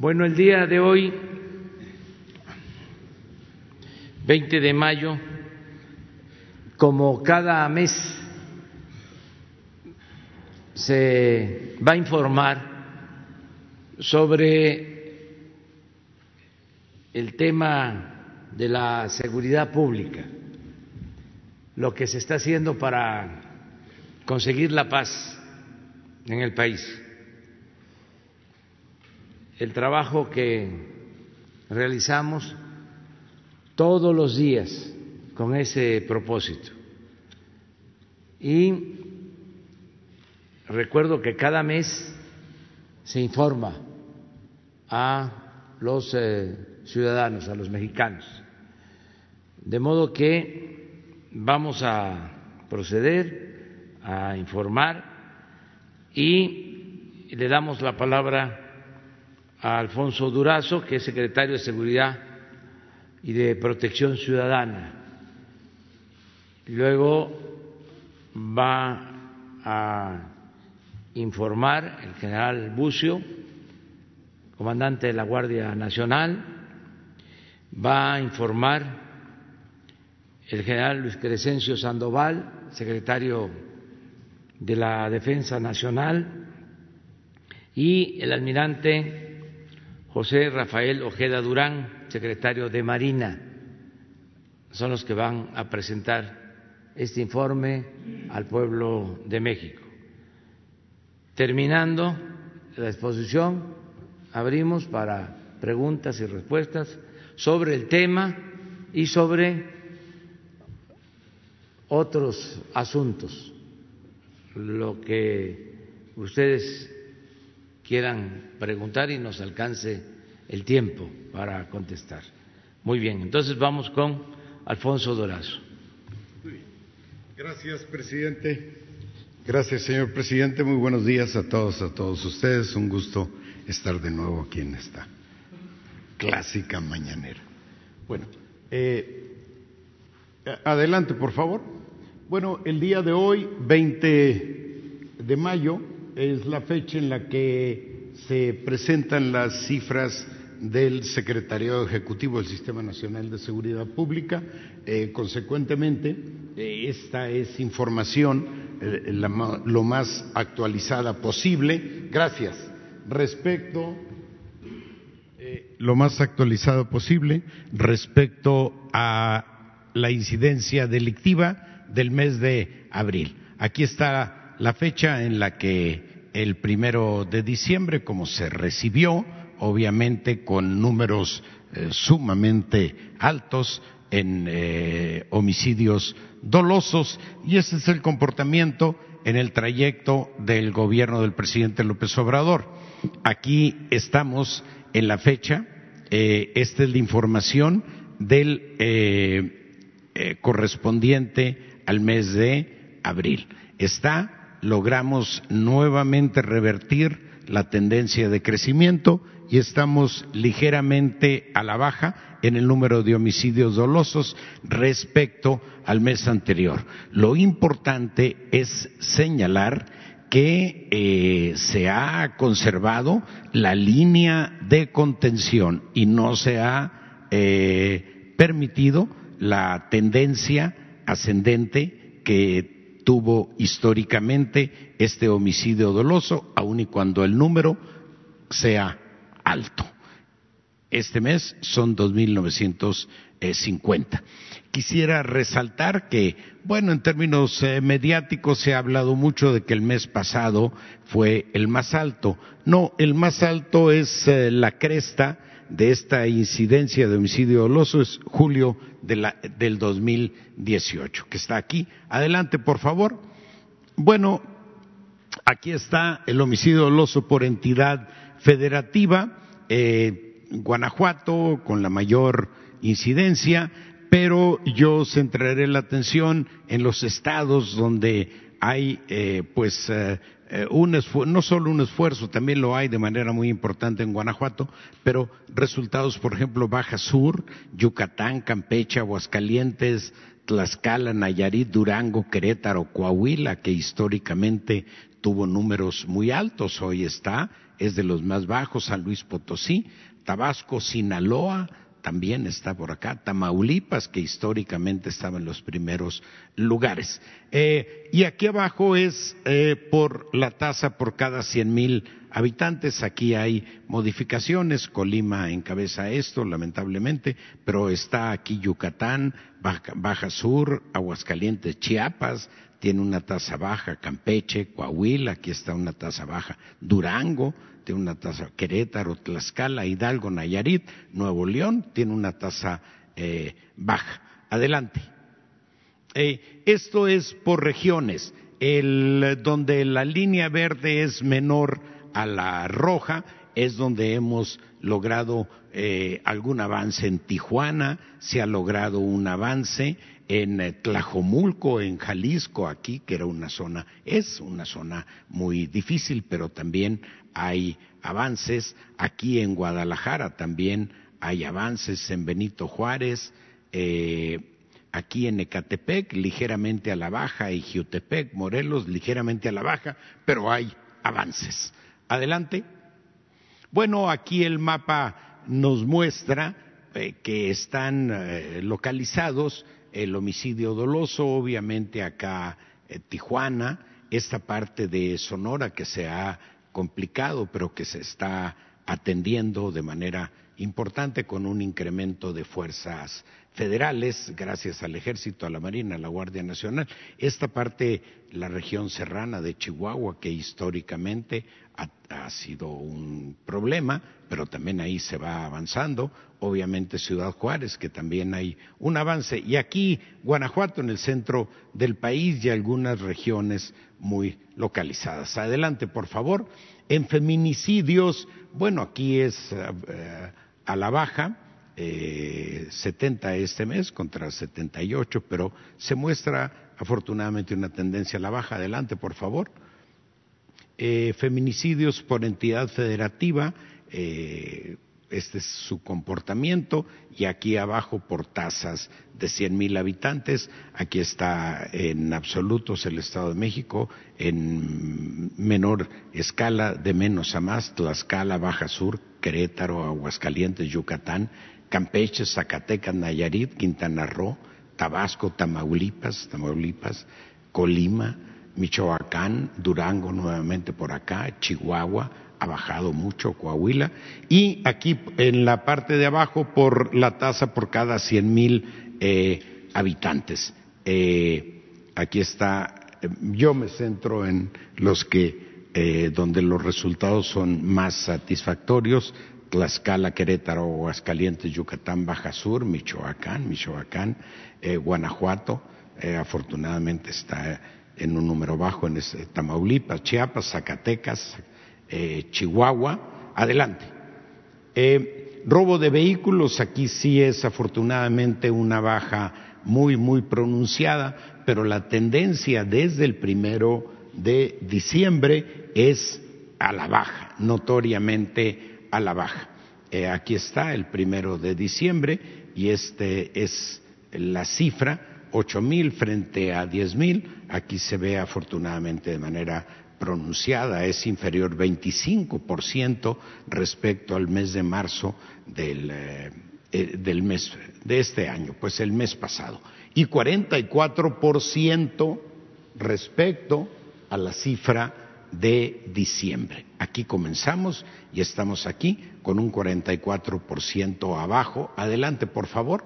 Bueno, el día de hoy, 20 de mayo, como cada mes se va a informar sobre el tema de la seguridad pública, lo que se está haciendo para conseguir la paz en el país, el trabajo que realizamos todos los días con ese propósito. Y recuerdo que cada mes se informa a los eh, ciudadanos, a los mexicanos. De modo que vamos a proceder a informar y le damos la palabra a Alfonso Durazo, que es secretario de Seguridad y de Protección Ciudadana. Luego va a informar el general Bucio, comandante de la Guardia Nacional, va a informar el general Luis Crescencio Sandoval, secretario de la Defensa Nacional, y el almirante José Rafael Ojeda Durán, secretario de Marina. Son los que van a presentar este informe al pueblo de México. Terminando la exposición, abrimos para preguntas y respuestas sobre el tema y sobre otros asuntos, lo que ustedes quieran preguntar y nos alcance el tiempo para contestar. Muy bien, entonces vamos con Alfonso Dorazo. Gracias, presidente. Gracias, señor presidente. Muy buenos días a todos, a todos ustedes. Un gusto estar de nuevo aquí en esta clásica mañanera. Bueno, eh, adelante, por favor. Bueno, el día de hoy, 20 de mayo, es la fecha en la que se presentan las cifras del Secretariado Ejecutivo del Sistema Nacional de Seguridad Pública. Eh, consecuentemente, eh, esta es información lo más actualizada posible. Gracias. Respecto lo más actualizado posible respecto a la incidencia delictiva del mes de abril. Aquí está la fecha en la que el primero de diciembre, como se recibió, obviamente con números sumamente altos en eh, homicidios dolosos, y ese es el comportamiento en el trayecto del gobierno del presidente López Obrador. Aquí estamos en la fecha, eh, esta es la información del eh, eh, correspondiente al mes de abril. Está, logramos nuevamente revertir la tendencia de crecimiento y estamos ligeramente a la baja en el número de homicidios dolosos respecto al mes anterior. Lo importante es señalar que eh, se ha conservado la línea de contención y no se ha eh, permitido la tendencia ascendente que tuvo históricamente este homicidio doloso, aun y cuando el número sea alto. Este mes son 2.950. Quisiera resaltar que, bueno, en términos eh, mediáticos se ha hablado mucho de que el mes pasado fue el más alto. No, el más alto es eh, la cresta de esta incidencia de homicidio doloso, es julio de la, del 2018, que está aquí. Adelante, por favor. Bueno, aquí está el homicidio doloso por entidad federativa. Eh, Guanajuato con la mayor incidencia, pero yo centraré la atención en los estados donde hay eh, pues eh, un no solo un esfuerzo, también lo hay de manera muy importante en Guanajuato, pero resultados, por ejemplo, Baja Sur, Yucatán, Campeche, Aguascalientes, Tlaxcala, Nayarit, Durango, Querétaro, Coahuila, que históricamente tuvo números muy altos, hoy está es de los más bajos, San Luis Potosí, Tabasco, Sinaloa, también está por acá, Tamaulipas, que históricamente estaba en los primeros lugares. Eh, y aquí abajo es eh, por la tasa por cada cien mil habitantes. Aquí hay modificaciones. Colima encabeza esto, lamentablemente, pero está aquí Yucatán, Baja, Baja Sur, Aguascalientes, Chiapas, tiene una tasa baja, Campeche, Coahuila, aquí está una tasa baja, Durango, tiene una tasa, Querétaro, Tlaxcala, Hidalgo, Nayarit, Nuevo León, tiene una tasa eh, baja. Adelante. Eh, esto es por regiones, el, donde la línea verde es menor a la roja, es donde hemos logrado eh, algún avance en Tijuana, se ha logrado un avance en Tlajomulco, en Jalisco, aquí, que era una zona, es una zona muy difícil, pero también hay avances. Aquí en Guadalajara también hay avances en Benito Juárez, eh, aquí en Ecatepec, ligeramente a la baja, y Jiutepec, Morelos, ligeramente a la baja, pero hay avances. Adelante. Bueno, aquí el mapa nos muestra eh, que están eh, localizados el homicidio doloso, obviamente acá Tijuana, esta parte de Sonora que se ha complicado, pero que se está atendiendo de manera importante con un incremento de fuerzas federales, gracias al Ejército, a la Marina, a la Guardia Nacional. Esta parte, la región serrana de Chihuahua, que históricamente ha, sido un problema, pero también ahí se va avanzando. Obviamente Ciudad Juárez, que también hay un avance. Y aquí Guanajuato, en el centro del país, y algunas regiones muy localizadas. Adelante, por favor. En feminicidios, bueno, aquí es uh, a la baja eh, 70 este mes contra 78, pero se muestra afortunadamente una tendencia a la baja. Adelante, por favor. Eh, feminicidios por entidad federativa, eh, este es su comportamiento, y aquí abajo por tasas de 100 mil habitantes, aquí está en absolutos el Estado de México, en menor escala, de menos a más, Tlaxcala, Baja Sur, Querétaro, Aguascalientes, Yucatán, Campeche, Zacatecas, Nayarit, Quintana Roo, Tabasco, Tamaulipas, Tamaulipas, Colima, Michoacán, Durango nuevamente por acá, Chihuahua, ha bajado mucho Coahuila y aquí en la parte de abajo por la tasa por cada cien mil eh, habitantes. Eh, aquí está, yo me centro en los que eh, donde los resultados son más satisfactorios, Tlaxcala, Querétaro, Aguascalientes, Yucatán, Baja Sur, Michoacán, Michoacán, eh, Guanajuato, eh, afortunadamente está en un número bajo en ese, Tamaulipas, Chiapas, Zacatecas, eh, Chihuahua. Adelante. robo de vehículos, aquí sí es afortunadamente una baja muy, muy pronunciada, pero la tendencia desde el primero de diciembre es a la baja, notoriamente a la baja. Eh, aquí está el primero de diciembre y este es la cifra, ocho mil frente a diez mil. Aquí se ve afortunadamente de manera pronunciada, es inferior 25% respecto al mes de marzo del, eh, del mes de este año, pues el mes pasado, y 44% respecto a la cifra de diciembre. Aquí comenzamos y estamos aquí con un 44% abajo. Adelante, por favor.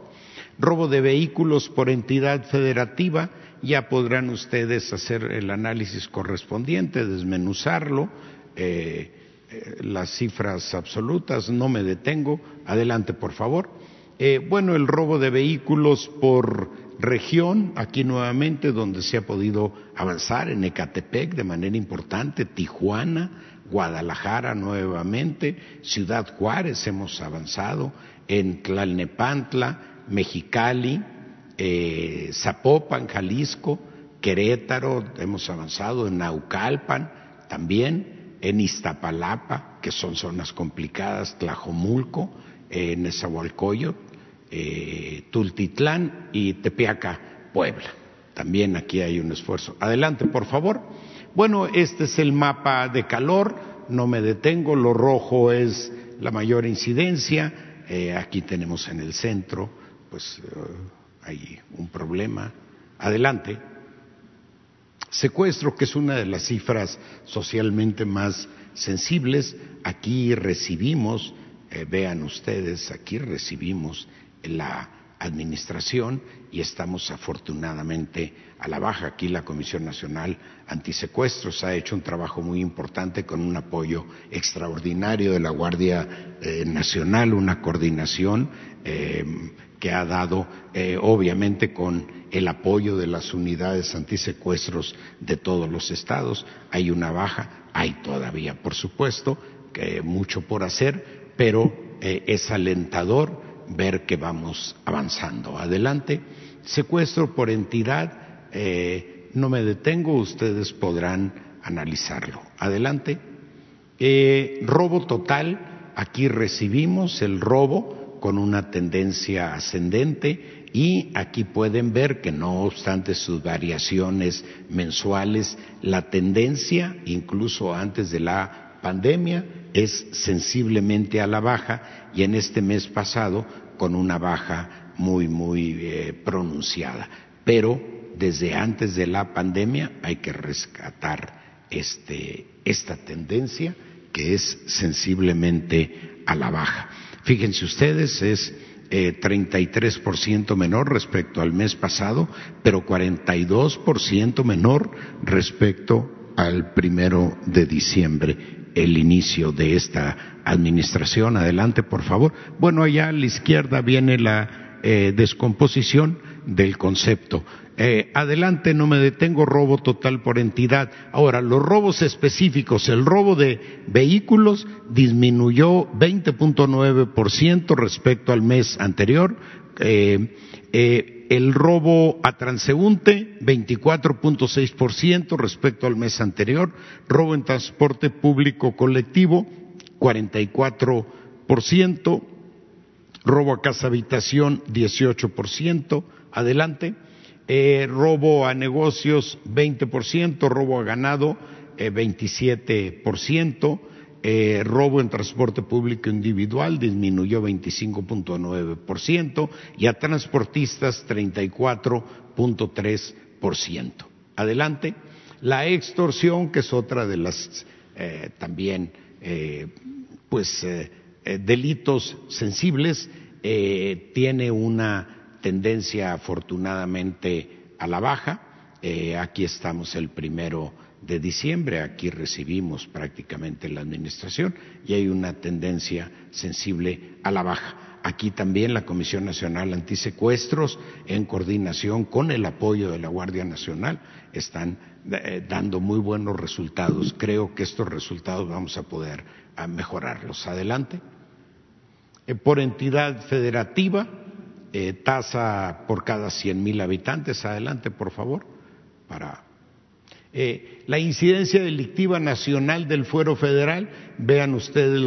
Robo de vehículos por entidad federativa. Ya podrán ustedes hacer el análisis correspondiente, desmenuzarlo. Eh, eh, las cifras absolutas, no me detengo. Adelante, por favor. Eh, bueno, el robo de vehículos por región, aquí nuevamente donde se ha podido avanzar, en Ecatepec de manera importante, Tijuana, Guadalajara nuevamente, Ciudad Juárez hemos avanzado, en Tlalnepantla, Mexicali, eh, Zapopan, Jalisco, Querétaro, hemos avanzado, en Naucalpan también, en Iztapalapa, que son zonas complicadas, Tlajomulco, en Nezahualcóyotl, eh, Tultitlán y Tepeaca, Puebla. También aquí hay un esfuerzo. Adelante, por favor. Bueno, este es el mapa de calor no me detengo, lo rojo es la mayor incidencia, eh, aquí tenemos en el centro, pues eh, hay un problema. Adelante. Secuestro, que es una de las cifras socialmente más sensibles, aquí recibimos, eh, vean ustedes, aquí recibimos la administración y estamos afortunadamente a la baja. Aquí la Comisión Nacional Antisecuestros ha hecho un trabajo muy importante con un apoyo extraordinario de la Guardia eh, Nacional, una coordinación que ha dado, eh, obviamente, con el apoyo de las unidades antisecuestros de todos los estados. Hay una baja, hay todavía, por supuesto, que mucho por hacer, pero es alentador ver que vamos avanzando. Adelante. Secuestro por entidad, eh, no me detengo, ustedes podrán analizarlo. Adelante. Eh, robo total, aquí recibimos el robo con una tendencia ascendente y aquí pueden ver que no obstante sus variaciones mensuales, la tendencia, incluso antes de la pandemia, es sensiblemente a la baja y en este mes pasado con una baja muy, muy eh, pronunciada. Pero desde antes de la pandemia hay que rescatar este, esta tendencia que es sensiblemente a la baja. Fíjense ustedes, es eh, 33% menor respecto al mes pasado, pero 42% menor respecto al primero de diciembre el inicio de esta administración. Adelante, por favor. Bueno, allá a la izquierda viene la eh, descomposición del concepto. Eh, adelante, no me detengo, robo total por entidad. Ahora, los robos específicos, el robo de vehículos disminuyó 20.9% respecto al mes anterior. Eh, el robo a transeúnte, 24.6% respecto al mes anterior. Robo en transporte público colectivo, 44%. Robo a casa habitación, 18%. Adelante. Eh, robo a negocios, 20%. Robo a ganado, eh, 27%. Eh, robo en transporte público individual disminuyó 25.9% y a transportistas 34.3%. Adelante. La extorsión, que es otra de las eh, también pues delitos sensibles, tiene una tendencia afortunadamente a la baja. aquí estamos el primero de diciembre. Aquí recibimos prácticamente la administración y hay una tendencia sensible a la baja. Aquí también la Comisión Nacional Antisecuestros, en coordinación con el apoyo de la Guardia Nacional, están eh, dando muy buenos resultados. Creo que estos resultados vamos a poder mejorarlos. Adelante. Eh, por entidad federativa, eh, tasa por cada 100 mil habitantes. Adelante, por favor, para eh, la incidencia delictiva nacional del fuero federal, vean ustedes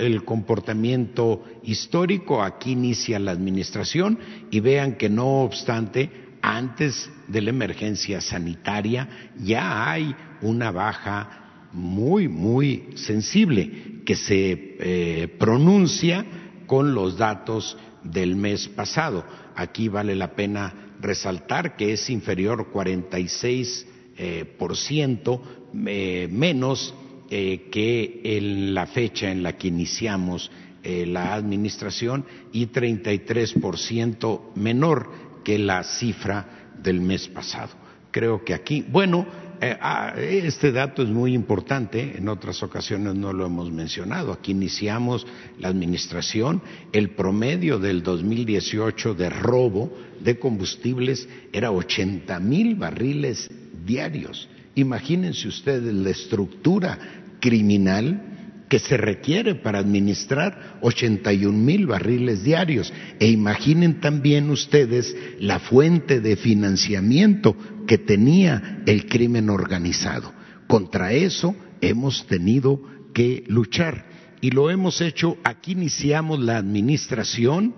el comportamiento histórico, aquí inicia la administración y vean que no obstante, antes de la emergencia sanitaria ya hay una baja muy, muy sensible que se eh, pronuncia con los datos del mes pasado. Aquí vale la pena resaltar que es inferior 46 eh, por ciento eh, menos eh, que en la fecha en la que iniciamos la administración y 33 por ciento menor que la cifra del mes pasado. Creo que aquí, bueno, este dato es muy importante, en otras ocasiones no lo hemos mencionado. Aquí iniciamos la administración, el promedio del 2018 de robo de combustibles era 80 mil barriles diarios. Imagínense ustedes la estructura criminal que se requiere para administrar 81 mil barriles diarios. E imaginen también ustedes la fuente de financiamiento que tenía el crimen organizado. Contra eso hemos tenido que luchar. Y lo hemos hecho, aquí iniciamos la administración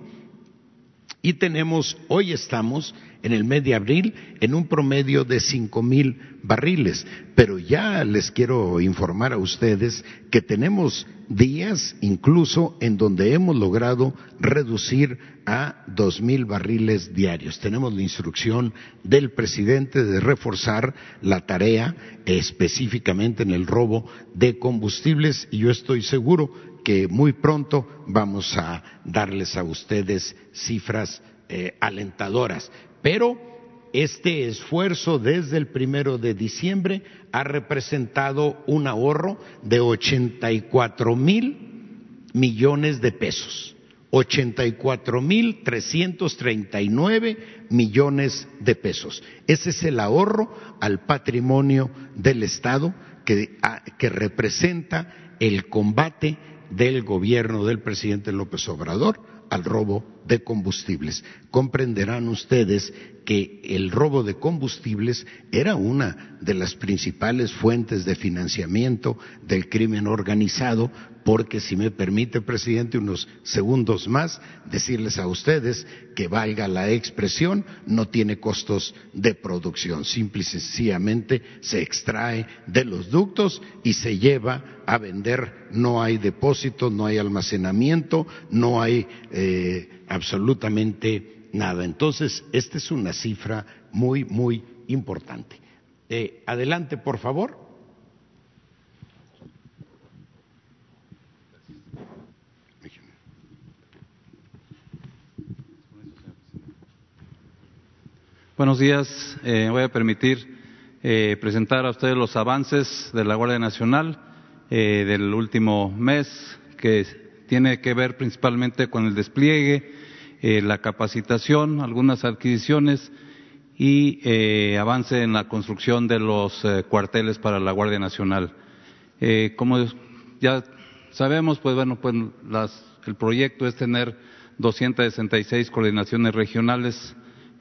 Y tenemos, hoy estamos en el mes de abril en un promedio de cinco mil barriles. Pero ya les quiero informar a ustedes que tenemos días incluso en donde hemos logrado reducir a dos mil barriles diarios. Tenemos la instrucción del presidente de reforzar la tarea específicamente en el robo de combustibles y yo estoy seguro que muy pronto vamos a darles a ustedes cifras eh, alentadoras. Pero este esfuerzo desde el primero de diciembre ha representado un ahorro de 84 mil millones de pesos. 84 mil 339 millones de pesos. Ese es el ahorro al patrimonio del Estado que, que representa el combate del gobierno del presidente López Obrador al robo de combustibles. Comprenderán ustedes que el robo de combustibles era una de las principales fuentes de financiamiento del crimen organizado, porque si me permite, presidente, unos segundos más, decirles a ustedes que valga la expresión, no tiene costos de producción, simple y sencillamente se extrae de los ductos y se lleva a vender, no hay depósito, no hay almacenamiento, no hay eh, absolutamente nada. Entonces, esta es una cifra muy, muy importante. Eh, adelante, por favor. Buenos días. Eh, voy a permitir eh, presentar a ustedes los avances de la Guardia Nacional del último mes, que tiene que ver principalmente con el despliegue eh, la capacitación, algunas adquisiciones y eh, avance en la construcción de los eh, cuarteles para la Guardia Nacional. como ya sabemos, pues bueno, pues el proyecto es tener 266 coordinaciones regionales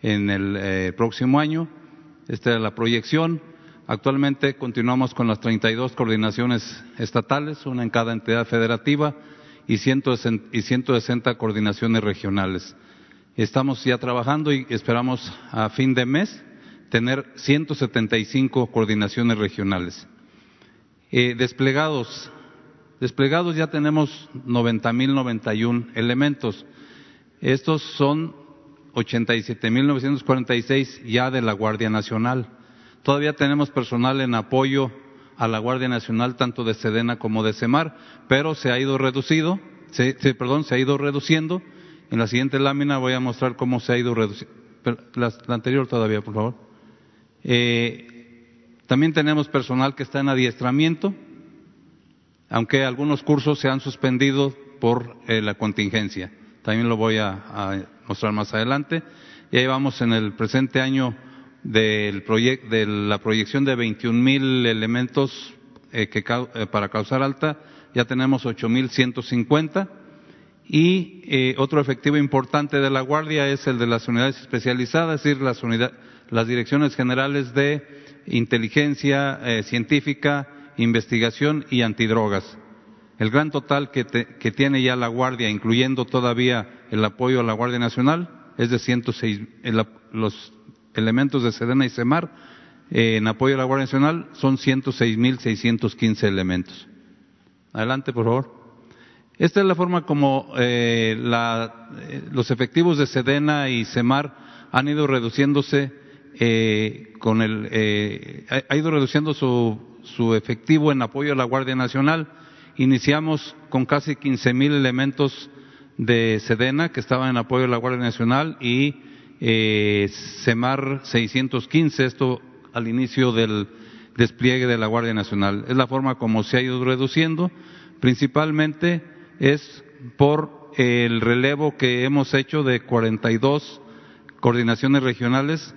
en el próximo año. Esta es la proyección. Actualmente continuamos con las 32 coordinaciones estatales, una en cada entidad federativa y 160 coordinaciones regionales. Estamos ya trabajando y esperamos a fin de mes tener 175 coordinaciones regionales. Eh, desplegados, desplegados ya tenemos 90.091 elementos. Estos son 87.946 ya de la Guardia Nacional. Todavía tenemos personal en apoyo a la Guardia Nacional, tanto de Sedena como de Semar, pero se ha ido reducido, perdón, se ha ido reduciendo. En la siguiente lámina voy a mostrar cómo se ha ido reduciendo. La, anterior todavía, por favor. Eh, también tenemos personal que está en adiestramiento, aunque algunos cursos se han suspendido por eh, la contingencia. También lo voy a, mostrar más adelante. Y ahí vamos en el presente año del de la proyección de 21 mil elementos eh, que, eh, para causar alta, ya tenemos 8.150 y eh, otro efectivo importante de la Guardia es el de las unidades especializadas, es decir, las, las direcciones generales de inteligencia científica, investigación y antidrogas. El gran total que, que, tiene ya la Guardia, incluyendo todavía el apoyo a la Guardia Nacional, es de 106, los elementos de Sedena y Semar eh, en apoyo a la Guardia Nacional son 106.615 elementos. Adelante, por favor. Esta es la forma como eh, eh, los efectivos de Sedena y Semar han ido reduciéndose con el, ha ido reduciendo su, su efectivo en apoyo a la Guardia Nacional. Iniciamos con casi 15.000 elementos de Sedena que estaban en apoyo a la Guardia Nacional y eh, CEMAR 615, esto al inicio del despliegue de la Guardia Nacional. Es la forma como se ha ido reduciendo, principalmente es por el relevo que hemos hecho de 42 coordinaciones regionales,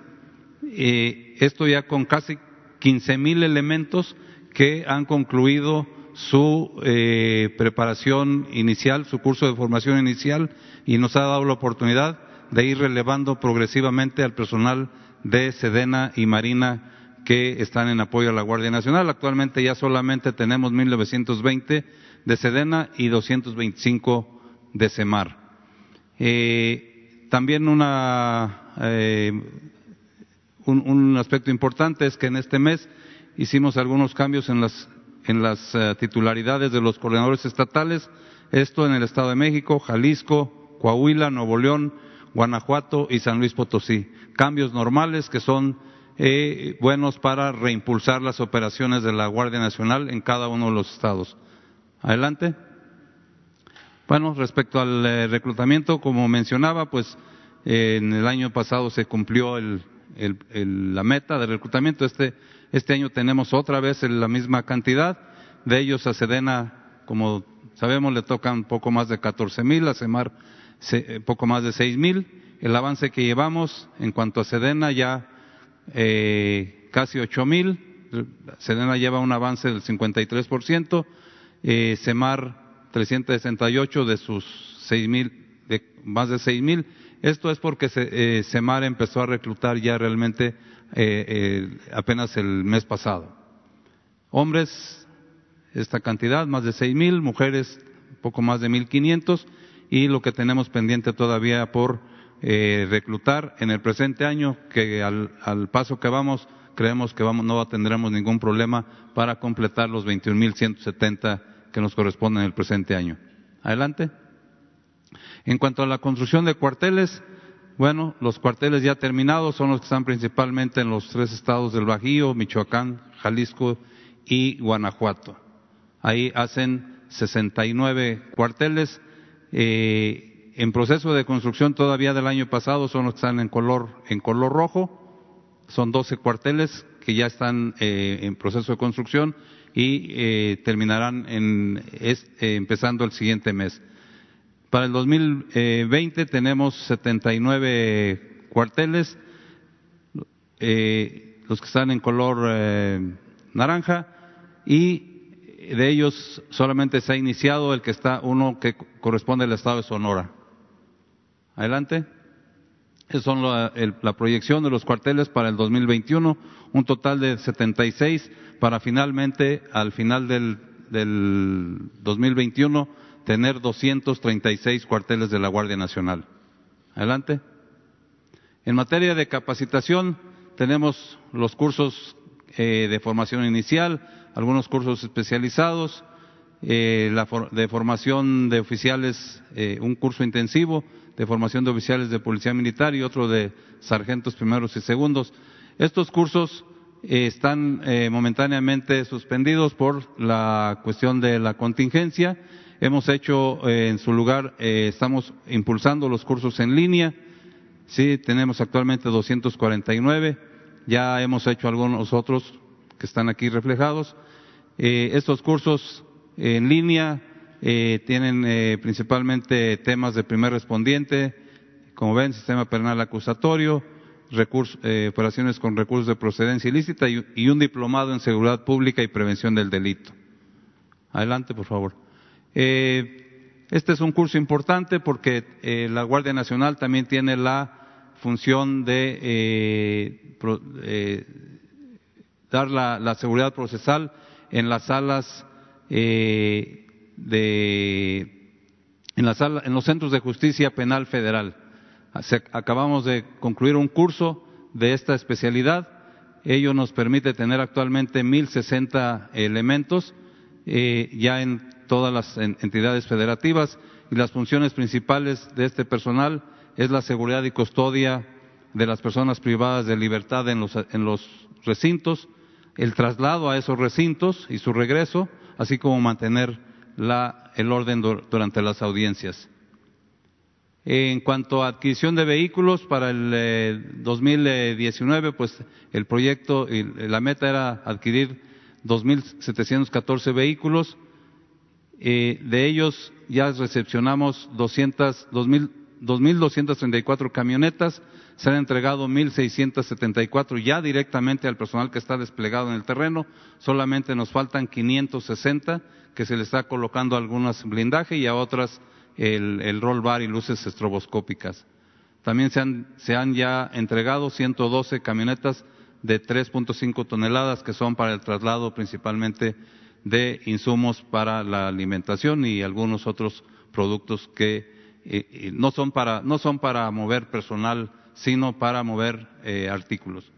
eh, esto ya con casi 15 mil elementos que han concluido su eh, preparación inicial, su curso de formación inicial y nos ha dado la oportunidad de ir relevando progresivamente al personal de Sedena y Marina que están en apoyo a la Guardia Nacional. Actualmente ya solamente tenemos 1920 de Sedena y 225 de Semar. Eh, también eh, un, aspecto importante es que en este mes hicimos algunos cambios en las, en las uh, titularidades de los coordinadores estatales, esto en el Estado de México, Jalisco, Coahuila, Nuevo León, Guanajuato y San Luis Potosí. Cambios normales que son eh, buenos para reimpulsar las operaciones de la Guardia Nacional en cada uno de los estados. Adelante. Bueno, respecto al eh, reclutamiento, como mencionaba, pues eh, en el año pasado se cumplió el, la meta de reclutamiento. Este, este año tenemos otra vez la misma cantidad. De ellos a Sedena, como sabemos, le tocan poco más de 14 mil, a Semar se, poco más de 6 mil. El avance que llevamos en cuanto a Sedena ya eh, casi 8 mil. Sedena lleva un avance del 53%. Eh, Semar 368 de sus seis mil, de más de seis mil. Esto es porque se, eh, Semar empezó a reclutar ya realmente eh, eh, apenas el mes pasado. Hombres, esta cantidad, más de seis mil, mujeres, poco más de mil quinientos, y lo que tenemos pendiente todavía por eh, reclutar en el presente año, que al, al paso que vamos, creemos que vamos, no tendremos ningún problema para completar los 21.170 que nos corresponde en el presente año. Adelante. En cuanto a la construcción de cuarteles, bueno, los cuarteles ya terminados son los que están principalmente en los tres estados del Bajío, Michoacán, Jalisco y Guanajuato. Ahí hacen 69 cuarteles. Eh, en proceso de construcción todavía del año pasado son los que están en color, en color rojo. Son 12 cuarteles que ya están eh, en proceso de construcción y eh, terminarán en, eh, empezando el siguiente mes. Para el 2020 tenemos 79 cuarteles, eh, los que están en color eh, naranja, y de ellos solamente se ha iniciado el que está uno que corresponde al estado de Sonora. Adelante. Esa son la, proyección de los cuarteles para el 2021, un total de 76 para finalmente, al final del, del 2021, tener 236 cuarteles de la Guardia Nacional. Adelante. En materia de capacitación, tenemos los cursos eh, de formación inicial, algunos cursos especializados, eh, de formación de oficiales, eh, un curso intensivo de formación de oficiales de policía militar y otro de sargentos primeros y segundos. Estos cursos están momentáneamente suspendidos por la cuestión de la contingencia. Hemos hecho eh, en su lugar, estamos impulsando los cursos en línea. Sí, tenemos actualmente 249. Ya hemos hecho algunos otros que están aquí reflejados. estos cursos en línea tienen principalmente temas de primer respondiente, como ven, sistema penal acusatorio, recursos, eh, operaciones con recursos de procedencia ilícita y, y, un diplomado en seguridad pública y prevención del delito. Adelante, por favor. Eh, este es un curso importante porque eh, la Guardia Nacional también tiene la función de eh, dar la, seguridad procesal en las salas de en, los centros de justicia penal federal acabamos de concluir un curso de esta especialidad. Ello nos permite tener actualmente 1.060 elementos ya en todas las entidades federativas y las funciones principales de este personal es la seguridad y custodia de las personas privadas de libertad en los, en los recintos, el traslado a esos recintos y su regreso, así como mantener el orden durante las audiencias. En cuanto a adquisición de vehículos para el eh, 2019, pues el proyecto y la meta era adquirir 2.714 vehículos. Eh, de ellos ya recepcionamos 2.234 camionetas, se han entregado 1.674 ya directamente al personal que está desplegado en el terreno, solamente nos faltan 560 que se le está colocando algunas blindaje y a otras el, el roll bar y luces estroboscópicas. También se han, se han ya entregado 112 camionetas de 3.5 toneladas que son para el traslado principalmente de insumos para la alimentación y algunos otros productos que no son para no son para mover personal, sino para mover artículos.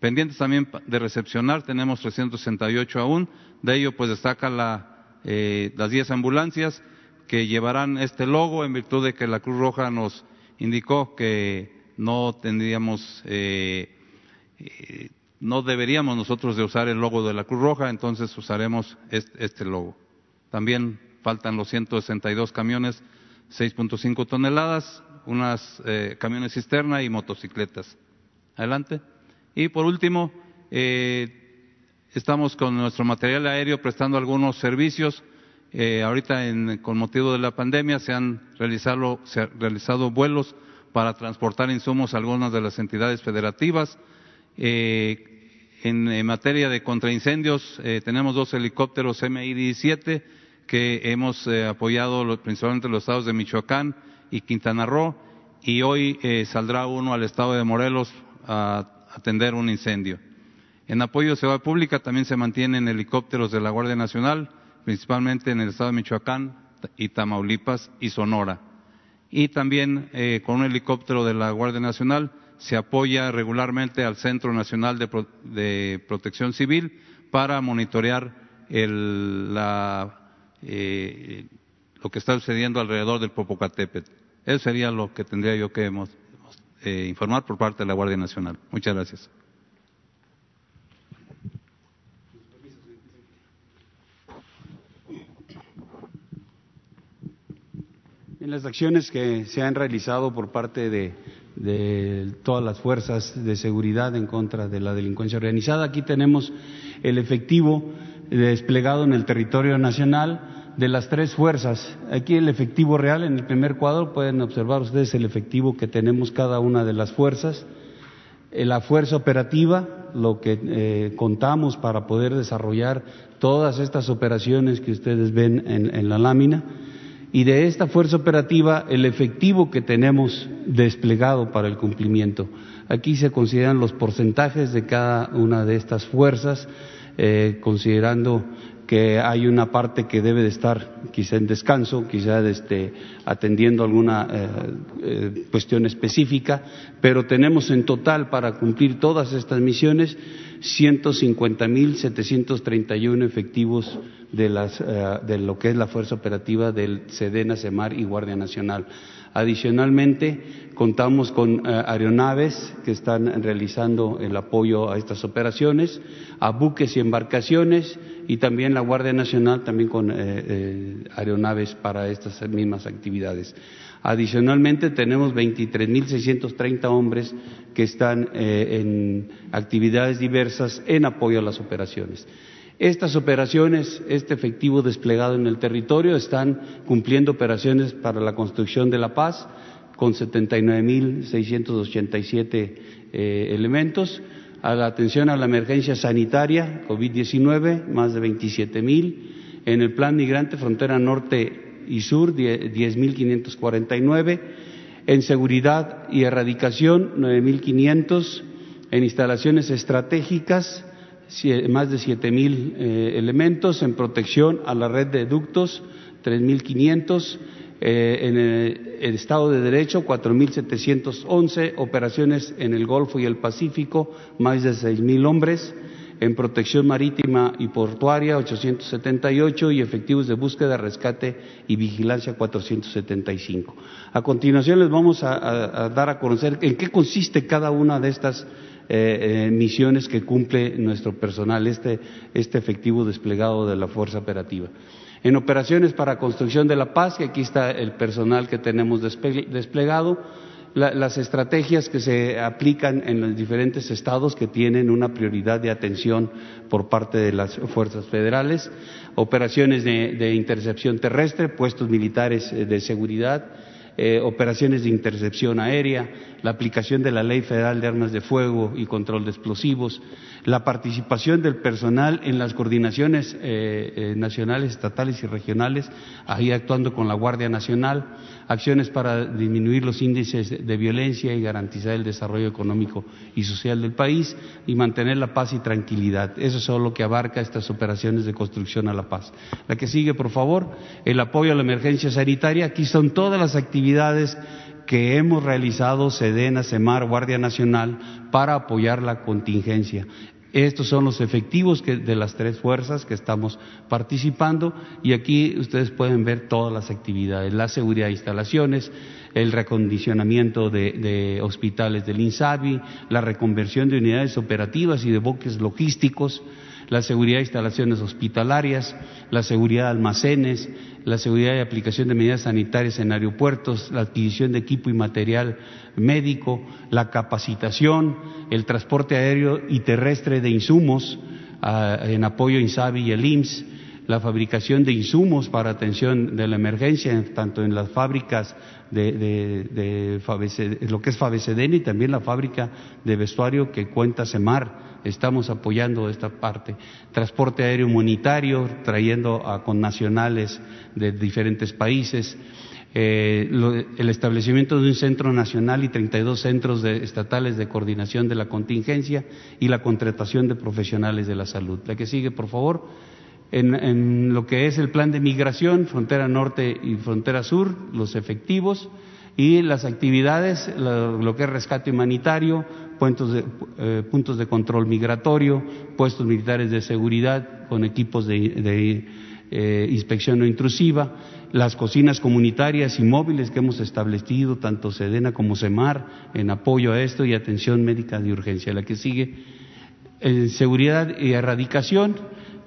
Pendientes también de recepcionar, tenemos 368 aún, de ello pues destaca las 10 ambulancias que llevarán este logo en virtud de que la Cruz Roja nos indicó que no tendríamos, eh, eh, no deberíamos nosotros de usar el logo de la Cruz Roja, entonces usaremos este, logo. También faltan los 162 camiones, 6.5 toneladas, unas eh, camiones cisterna y motocicletas. Adelante. Y por último, estamos con nuestro material aéreo prestando algunos servicios eh, ahorita, con motivo de la pandemia, se han realizado, vuelos para transportar insumos a algunas de las entidades federativas. Eh, en, materia de contraincendios, eh, tenemos dos helicópteros MI-17 que hemos apoyado principalmente los estados de Michoacán y Quintana Roo, y hoy saldrá uno al estado de Morelos a atender un incendio. En apoyo de seguridad pública también se mantienen helicópteros de la Guardia Nacional, principalmente en el estado de Michoacán y Tamaulipas y Sonora. Y también eh, con un helicóptero de la Guardia Nacional se apoya regularmente al Centro Nacional de, Protección Civil para monitorear eh, lo que está sucediendo alrededor del Popocatépetl. Eso sería lo que tendría yo que eh, informar por parte de la Guardia Nacional. Muchas gracias. En las acciones que se han realizado por parte de, todas las fuerzas de seguridad en contra de la delincuencia organizada, aquí tenemos el efectivo desplegado en el territorio nacional de las tres fuerzas. Aquí el efectivo real, en el primer cuadro pueden observar ustedes el efectivo que tenemos cada una de las fuerzas. Eh, la fuerza operativa, lo que eh, contamos para poder desarrollar todas estas operaciones que ustedes ven en la lámina y de esta fuerza operativa el efectivo que tenemos desplegado para el cumplimiento. Aquí se consideran los porcentajes de cada una de estas fuerzas, eh, considerando que hay una parte que debe de estar quizá en descanso, quizá este, atendiendo alguna eh, eh, cuestión específica, pero tenemos en total para cumplir todas estas misiones 150.731 efectivos de, las, eh, de lo que es la fuerza operativa del Sedena, Semar y Guardia Nacional. Adicionalmente, contamos con eh, aeronaves que están realizando el apoyo a estas operaciones, a buques y embarcaciones y también la Guardia Nacional también con eh, aeronaves para estas mismas actividades. Adicionalmente, tenemos 23.630 hombres que están eh, en actividades diversas en apoyo a las operaciones. Estas operaciones, este efectivo desplegado en el territorio, están cumpliendo operaciones para la construcción de la paz con 79.687 eh, elementos, a la atención a la emergencia sanitaria COVID-19, más de 27.000, en el plan migrante frontera norte y Sur, 10.549, en seguridad y erradicación, 9.500, en instalaciones estratégicas, más de 7.000 eh, elementos, en protección a la red de ductos, 3.500, eh, en el, el, Estado de Derecho, 4.711, operaciones en el Golfo y el Pacífico, más de 6.000 hombres, en protección marítima y portuaria 878 y efectivos de búsqueda, rescate y vigilancia 475. A continuación les vamos a, dar a conocer en qué consiste cada una de estas eh, eh, misiones que cumple nuestro personal, este, este efectivo desplegado de la Fuerza Operativa. En operaciones para construcción de la paz, que aquí está el personal que tenemos desplegado, las estrategias que se aplican en los diferentes estados que tienen una prioridad de atención por parte de las fuerzas federales, operaciones de, intercepción terrestre, puestos militares eh, de seguridad, eh, operaciones de intercepción aérea, la aplicación de la Ley Federal de Armas de Fuego y Control de Explosivos, la participación del personal en las coordinaciones eh, nacionales, estatales y regionales, ahí actuando con la Guardia Nacional, acciones para disminuir los índices de violencia y garantizar el desarrollo económico y social del país y mantener la paz y tranquilidad. Eso es lo que abarca estas operaciones de construcción a la paz. La que sigue, por favor, el apoyo a la emergencia sanitaria. Aquí son todas las actividades que hemos realizado Sedena, Semar, Guardia Nacional para apoyar la contingencia. Estos son los efectivos de las tres fuerzas que estamos participando y aquí ustedes pueden ver todas las actividades, la seguridad de instalaciones, el recondicionamiento de, hospitales del INSABI, la reconversión de unidades operativas y de buques logísticos, la seguridad de instalaciones hospitalarias, la seguridad de almacenes, la seguridad y aplicación de medidas sanitarias en aeropuertos, la adquisición de equipo y material médico, la capacitación, el transporte aéreo y terrestre de insumos ah, en apoyo a INSABI y el IMSS, la fabricación de insumos para atención de la emergencia, tanto en las fábricas de, de, lo que es y también la fábrica de vestuario que cuenta Semar. Estamos apoyando esta parte. Transporte aéreo humanitario, trayendo a connacionales de diferentes países. Eh, el establecimiento de un centro nacional y 32 centros estatales de coordinación de la contingencia y la contratación de profesionales de la salud. La que sigue, por favor en, lo que es el plan de migración, frontera norte y frontera sur, los efectivos y las actividades, lo, que es rescate humanitario, puntos de, eh, puntos de control migratorio, puestos militares de seguridad con equipos de, eh, inspección no intrusiva, las cocinas comunitarias y móviles que hemos establecido, tanto Sedena como Semar, en apoyo a esto y atención médica de urgencia. La que sigue, en seguridad y erradicación,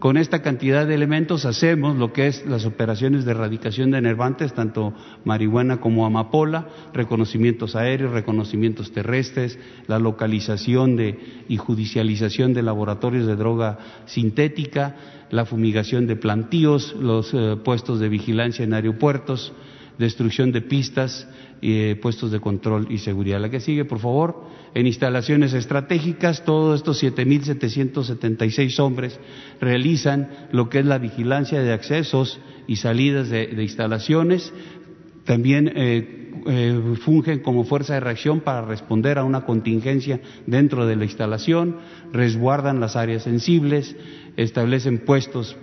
con esta cantidad de elementos hacemos lo que es las operaciones de erradicación de enervantes, tanto marihuana como amapola, reconocimientos aéreos, reconocimientos terrestres, la localización de, y judicialización de laboratorios de droga sintética, la fumigación de plantíos, los eh, puestos de vigilancia en aeropuertos, destrucción de pistas, y eh, puestos de control y seguridad. La que sigue, por favor. En instalaciones estratégicas, todos estos 7.776 hombres realizan lo que es la vigilancia de accesos y salidas de, instalaciones. También eh, eh, fungen como fuerza de reacción para responder a una contingencia dentro de la instalación, resguardan las áreas sensibles, establecen puestos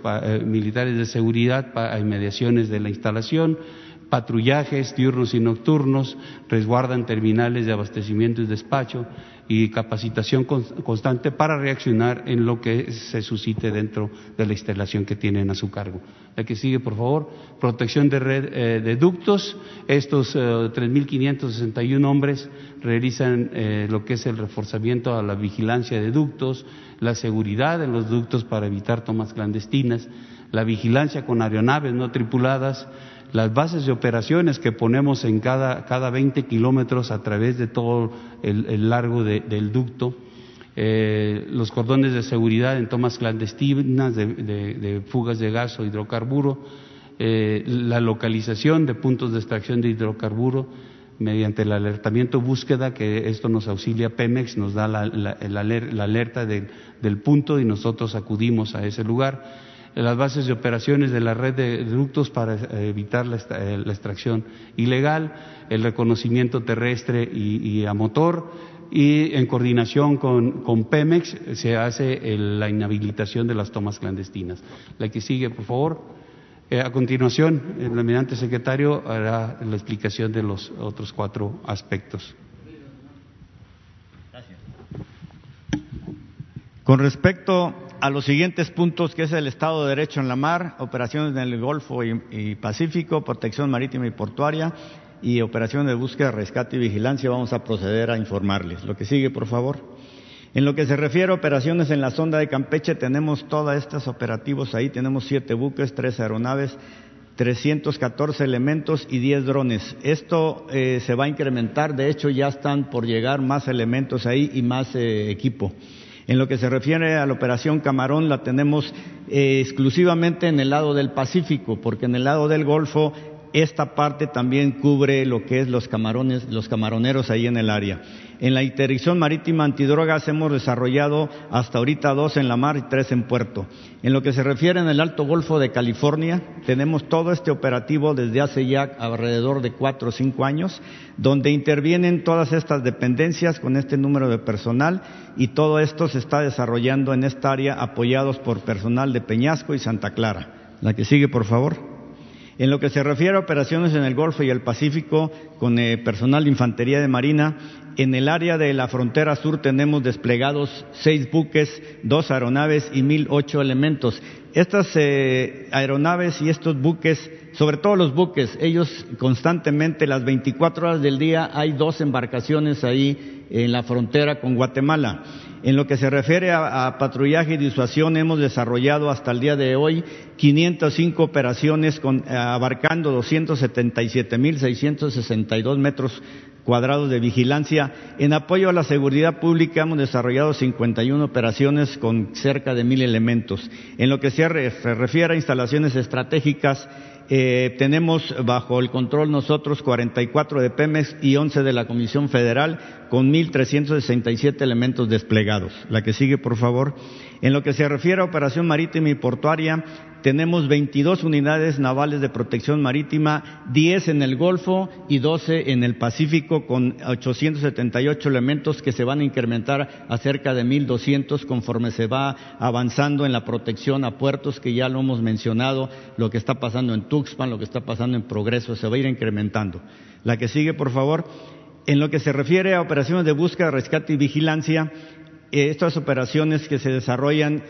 militares de seguridad para inmediaciones de la instalación, patrullajes diurnos y nocturnos, resguardan terminales de abastecimiento y despacho y capacitación constante para reaccionar en lo que se suscite dentro de la instalación que tienen a su cargo. La que sigue, por favor, protección de red eh, de ductos. Estos eh, 3.561 hombres realizan eh, lo que es el reforzamiento a la vigilancia de ductos, la seguridad en los ductos para evitar tomas clandestinas, la vigilancia con aeronaves no tripuladas, las bases de operaciones que ponemos en cada, cada 20 kilómetros a través de todo el, largo del ducto, eh, los cordones de seguridad en tomas clandestinas de, fugas de gas o hidrocarburo, eh, la localización de puntos de extracción de hidrocarburo mediante el alertamiento búsqueda, que esto nos auxilia Pemex, nos da la, alerta del punto y nosotros acudimos a ese lugar las bases de operaciones de la red de ductos para eh, evitar eh, la, extracción ilegal, el reconocimiento terrestre y, a motor y en coordinación con, Pemex se hace la inhabilitación de las tomas clandestinas. La que sigue, por favor. Eh, a continuación, el eminente secretario hará la explicación de los otros cuatro aspectos. Gracias. Con respecto a los siguientes puntos, que es el Estado de Derecho en la mar, operaciones en el Golfo y, Pacífico, protección marítima y portuaria y operaciones de búsqueda, rescate y vigilancia, vamos a proceder a informarles. Lo que sigue, por favor. En lo que se refiere a operaciones en la sonda de Campeche, tenemos todos estos operativos ahí, tenemos siete buques, tres aeronaves, 314 elementos y 10 drones. Esto eh, se va a incrementar, de hecho ya están por llegar más elementos ahí y más eh, equipo. En lo que se refiere a la operación Camarón, la tenemos eh, exclusivamente en el lado del Pacífico, porque en el lado del Golfo esta parte también cubre lo que es los camarones, los camaroneros ahí en el área. En la interdicción marítima antidrogas hemos desarrollado hasta ahorita dos en la mar y tres en puerto. En lo que se refiere en el Alto Golfo de California, tenemos todo este operativo desde hace ya alrededor de cuatro o cinco años, donde intervienen todas estas dependencias con este número de personal y todo esto se está desarrollando en esta área apoyados por personal de Peñasco y Santa Clara. La que sigue, por favor. En lo que se refiere a operaciones en el Golfo y el Pacífico con eh, personal de Infantería de Marina, en el área de la frontera sur tenemos desplegados seis buques, dos aeronaves y mil ocho elementos. Estas eh, aeronaves y estos buques, sobre todo los buques, ellos constantemente, las 24 horas del día, hay dos embarcaciones ahí en la frontera con Guatemala. En lo que se refiere a, patrullaje y disuasión, hemos desarrollado hasta el día de hoy 505 operaciones con, abarcando 277.662 metros cuadrados de vigilancia. En apoyo a la seguridad pública hemos desarrollado 51 operaciones con cerca de mil elementos. En lo que se refiere a instalaciones estratégicas, eh, tenemos bajo el control nosotros 44 de Pemex y 11 de la Comisión Federal con 1.367 elementos desplegados. La que sigue, por favor. En lo que se refiere a operación marítima y portuaria, tenemos 22 unidades navales de protección marítima, 10 en el Golfo y 12 en el Pacífico, con 878 elementos que se van a incrementar a cerca de 1.200 conforme se va avanzando en la protección a puertos, que ya lo hemos mencionado, lo que está pasando en Tuxpan, lo que está pasando en Progreso, se va a ir incrementando. La que sigue, por favor. En lo que se refiere a operaciones de búsqueda, rescate y vigilancia, eh, estas operaciones que se desarrollan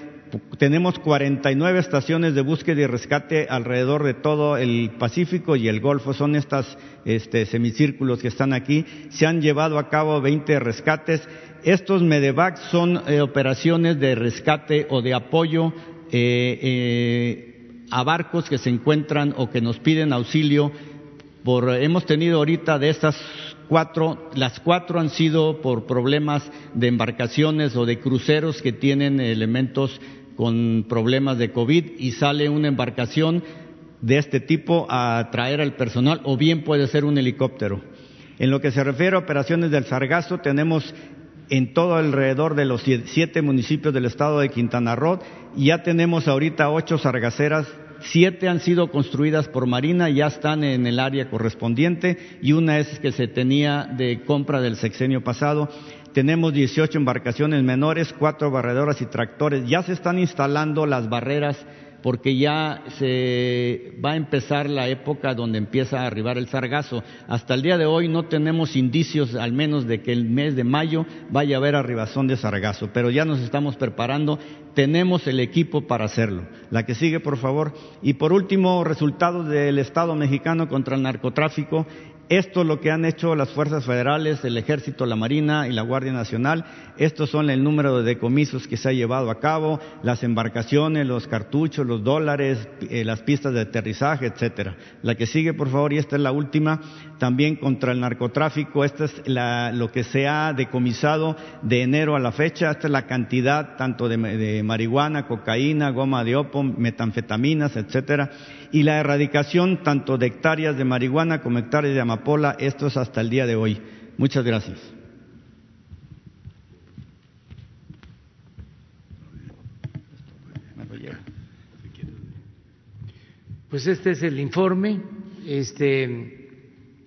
tenemos 49 estaciones de búsqueda y rescate alrededor de todo el Pacífico y el Golfo. Son estos este, semicírculos que están aquí. Se han llevado a cabo 20 rescates. Estos medevac son eh, operaciones de rescate o de apoyo eh, eh, a barcos que se encuentran o que nos piden auxilio. Por, hemos tenido ahorita de estas cuatro, las cuatro han sido por problemas de embarcaciones o de cruceros que tienen elementos con problemas de COVID y sale una embarcación de este tipo a traer al personal o bien puede ser un helicóptero. En lo que se refiere a operaciones del sargazo, tenemos en todo alrededor de los siete municipios del estado de Quintana Roo. Ya tenemos ahorita ocho sargaceras, siete han sido construidas por Marina, ya están en el área correspondiente y una es que se tenía de compra del sexenio pasado. Tenemos 18 embarcaciones menores, cuatro barredoras y tractores. Ya se están instalando las barreras porque ya se va a empezar la época donde empieza a arribar el sargazo. Hasta el día de hoy no tenemos indicios, al menos, de que el mes de mayo vaya a haber arribazón de sargazo, pero ya nos estamos preparando, tenemos el equipo para hacerlo. La que sigue, por favor. Y por último, resultados del Estado mexicano contra el narcotráfico. Esto es lo que han hecho las fuerzas federales, el ejército, la marina y la Guardia Nacional. Estos son el número de decomisos que se ha llevado a cabo, las embarcaciones, los cartuchos, los dólares, eh, las pistas de aterrizaje, etcétera. La que sigue, por favor, y esta es la última, también contra el narcotráfico. Esta es lo que se ha decomisado de enero a la fecha. Esta es la cantidad tanto de, de marihuana, cocaína, goma de opo, metanfetaminas, etcétera y la erradicación tanto de hectáreas de marihuana como hectáreas de amapola, esto es hasta el día de hoy. Muchas gracias. Pues este es el informe. Este,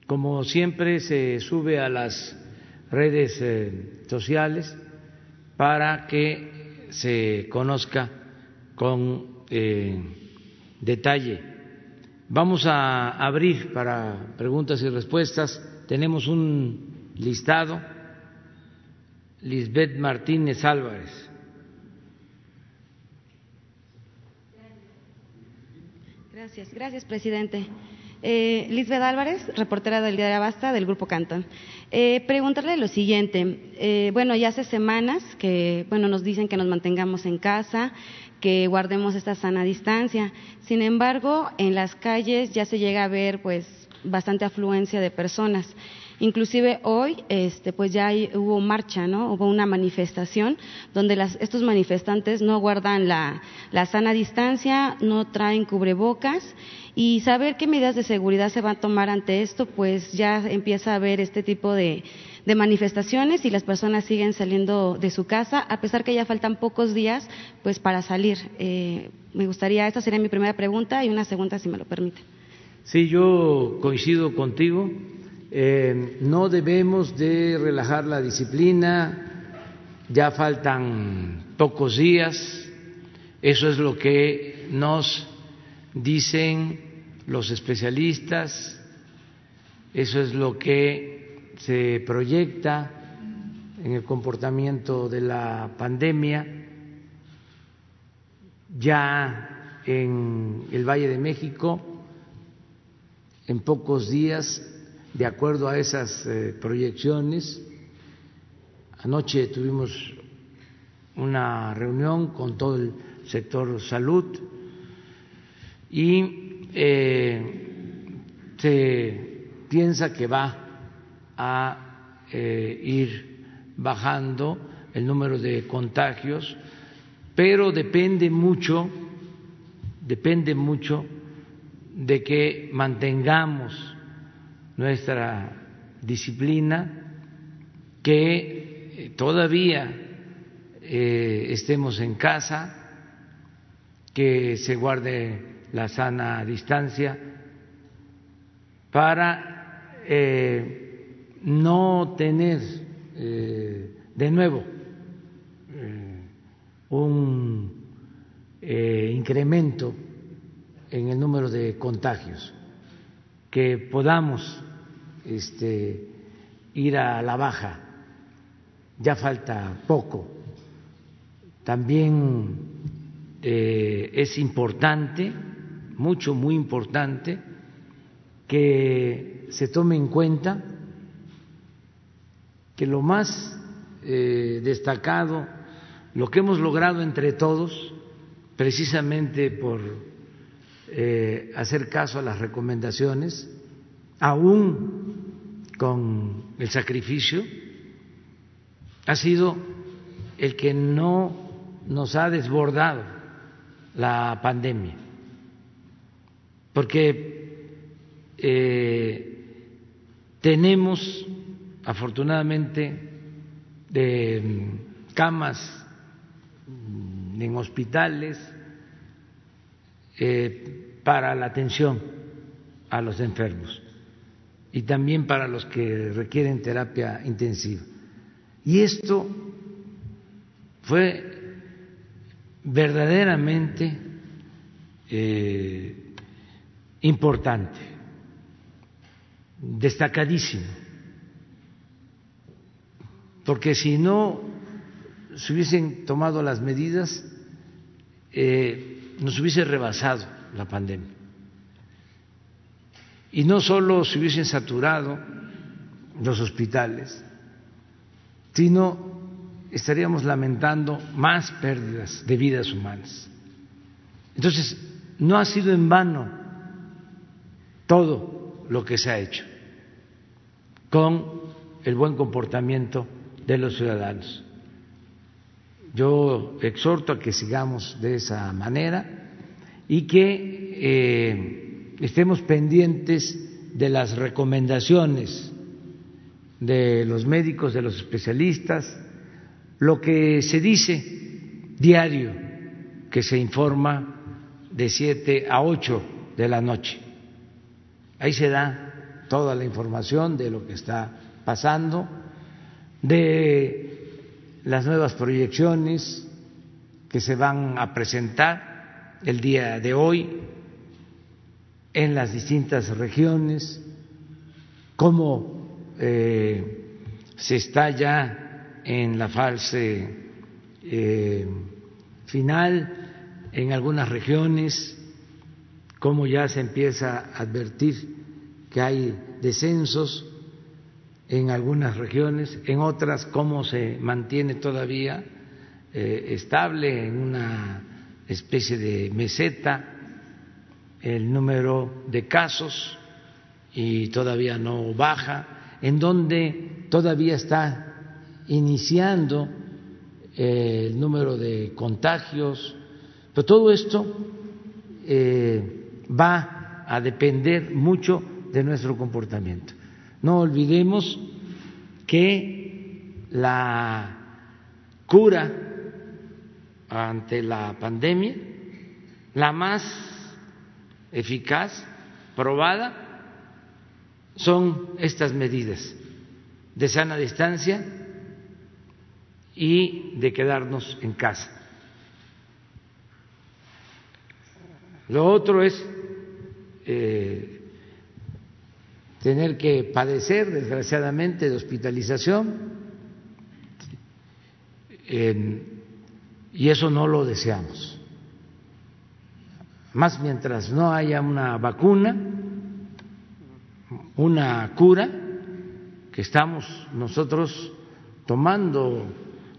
como siempre, se sube a las redes eh, sociales para que se conozca con eh, detalle Vamos a abrir para preguntas y respuestas. Tenemos un listado. Lisbeth Martínez Álvarez. Gracias, gracias, presidente. Eh, Lisbeth Álvarez, reportera del Diario Basta del Grupo Cantón. Eh, preguntarle lo siguiente. Eh, bueno, ya hace semanas que bueno, nos dicen que nos mantengamos en casa, que guardemos esta sana distancia. Sin embargo, en las calles ya se llega a ver pues bastante afluencia de personas. Inclusive hoy, este, pues ya hubo marcha, ¿no? Hubo una manifestación donde estos manifestantes no guardan la, la sana distancia, no traen cubrebocas y saber qué medidas de seguridad se van a tomar ante esto, pues ya empieza a haber este tipo de, de manifestaciones y las personas siguen saliendo de su casa, a pesar que ya faltan pocos días pues para salir. Eh, me gustaría, esta sería mi primera pregunta y una segunda si me lo permite. Sí, yo coincido contigo. Eh, no debemos de relajar la disciplina, ya faltan pocos días, eso es lo que nos dicen los especialistas, eso es lo que se proyecta en el comportamiento de la pandemia. Ya en el Valle de México, en pocos días, de acuerdo a esas eh, proyecciones, anoche tuvimos una reunión con todo el sector salud y eh, se piensa que va a eh, ir bajando el número de contagios, pero depende mucho, depende mucho de que mantengamos nuestra disciplina, que todavía eh, estemos en casa, que se guarde la sana distancia para eh, no tener eh, de nuevo un incremento en el número de contagios, que podamos este, ir a la baja. Ya falta poco también eh, es importante, mucho, muy importante, que se tome en cuenta que lo más eh, destacado, lo que hemos logrado entre todos, precisamente por eh, hacer caso a las recomendaciones, aún con el sacrificio, ha sido el que no nos ha desbordado la pandemia, porque eh, tenemos afortunadamente de camas en hospitales eh, para la atención a los enfermos y también para los que requieren terapia intensiva. Y esto fue verdaderamente eh, importante, destacadísimo, porque si no se hubiesen tomado las medidas, eh, nos hubiese rebasado la pandemia. Y no solo se hubiesen saturado los hospitales, sino estaríamos lamentando más pérdidas de vidas humanas. Entonces, no ha sido en vano todo lo que se ha hecho con el buen comportamiento de los ciudadanos. Yo exhorto a que sigamos de esa manera y que eh, estemos pendientes de las recomendaciones de los médicos, de los especialistas, lo que se dice diario, que se informa de siete a ocho de la noche. Ahí se da toda la información de lo que está pasando, de las nuevas proyecciones que se van a presentar el día de hoy en las distintas regiones, cómo eh, se está ya en la fase eh, final en algunas regiones, como ya se empieza a advertir que hay descensos en algunas regiones, en otras cómo se mantiene todavía eh, estable en una especie de meseta el número de casos y todavía no baja, en donde todavía está iniciando eh, el número de contagios, pero todo esto eh, va a depender mucho de nuestro comportamiento. No olvidemos que la cura ante la pandemia, la más eficaz, probada, son estas medidas de sana distancia, y de quedarnos en casa. Lo otro es eh, tener que padecer, desgraciadamente, de hospitalización, y eso no lo deseamos. Más mientras no haya una vacuna, una cura, que estamos nosotros tomando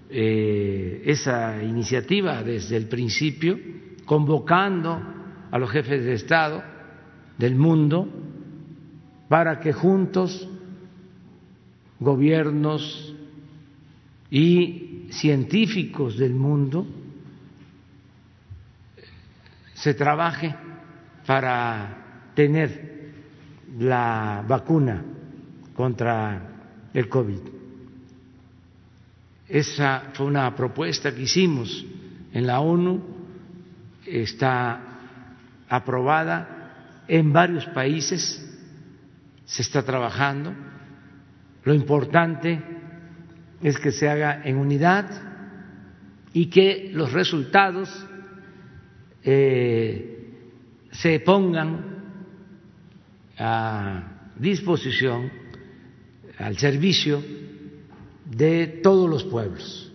eh, esa iniciativa desde el principio, convocando a los jefes de Estado del mundo para que juntos gobiernos y científicos del mundo se trabaje para tener la vacuna contra el COVID. Esa fue una propuesta que hicimos en la ONU, está aprobada en varios países, se está trabajando. Lo importante es que se haga en unidad y que los resultados eh, se pongan a disposición, al servicio de todos los pueblos,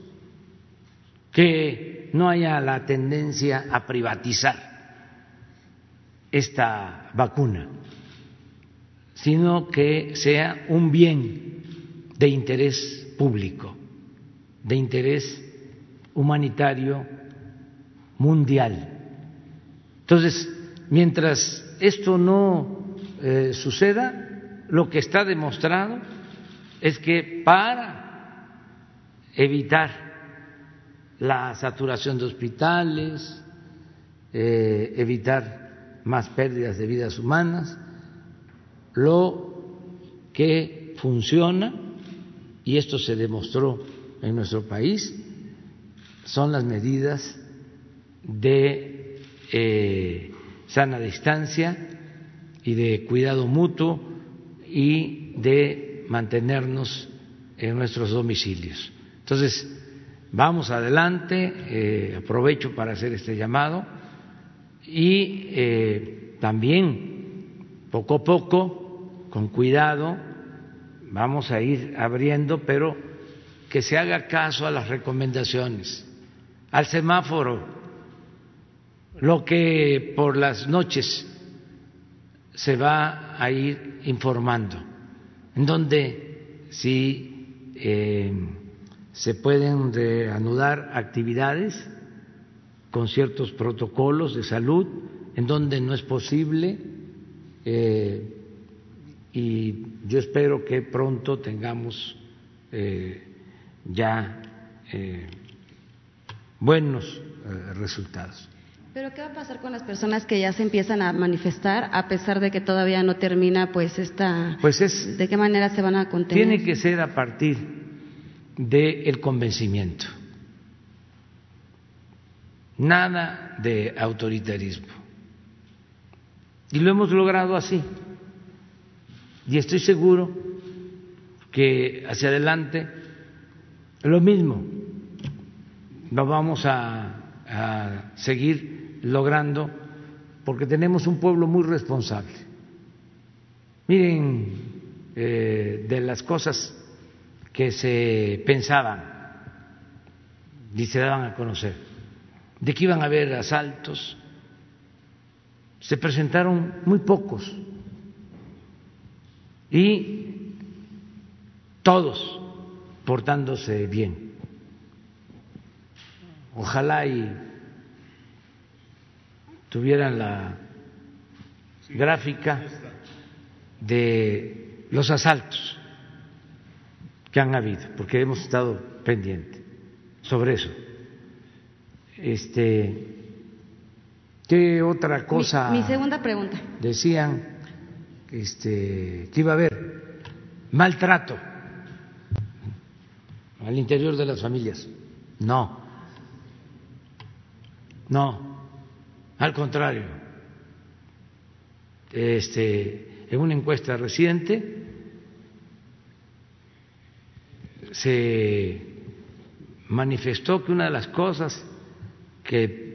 que no haya la tendencia a privatizar esta vacuna, sino que sea un bien de interés público, de interés humanitario mundial. Entonces, mientras esto no eh, suceda, lo que está demostrado es que para evitar la saturación de hospitales, eh, evitar más pérdidas de vidas humanas. Lo que funciona, y esto se demostró en nuestro país, son las medidas de eh, sana distancia y de cuidado mutuo y de mantenernos en nuestros domicilios. Entonces, vamos adelante, eh, aprovecho para hacer este llamado y eh, también poco a poco, con cuidado, vamos a ir abriendo, pero que se haga caso a las recomendaciones, al semáforo, lo que por las noches se va a ir informando, en donde si eh, se pueden reanudar actividades, con ciertos protocolos de salud, en donde no es posible, eh, y yo espero que pronto tengamos eh, ya eh, buenos resultados. Pero ¿qué va a pasar con las personas que ya se empiezan a manifestar a pesar de que todavía no termina pues esta pues es de qué manera se van a contener? Tiene que ser a partir del convencimiento nada de autoritarismo. Y lo hemos logrado así. Y estoy seguro que hacia adelante lo mismo lo vamos a, seguir logrando porque tenemos un pueblo muy responsable. Miren, eh, de las cosas que se pensaban y se daban a conocer de que iban a haber asaltos, se presentaron muy pocos y todos portándose bien. Ojalá y tuvieran la gráfica de los asaltos que han habido, porque hemos estado pendientes sobre eso. Este, ¿Qué otra cosa? Mi, segunda pregunta. Decían este, que iba a haber maltrato al interior de las familias. No, no, al contrario. Este, en una encuesta reciente se manifestó que una de las cosas que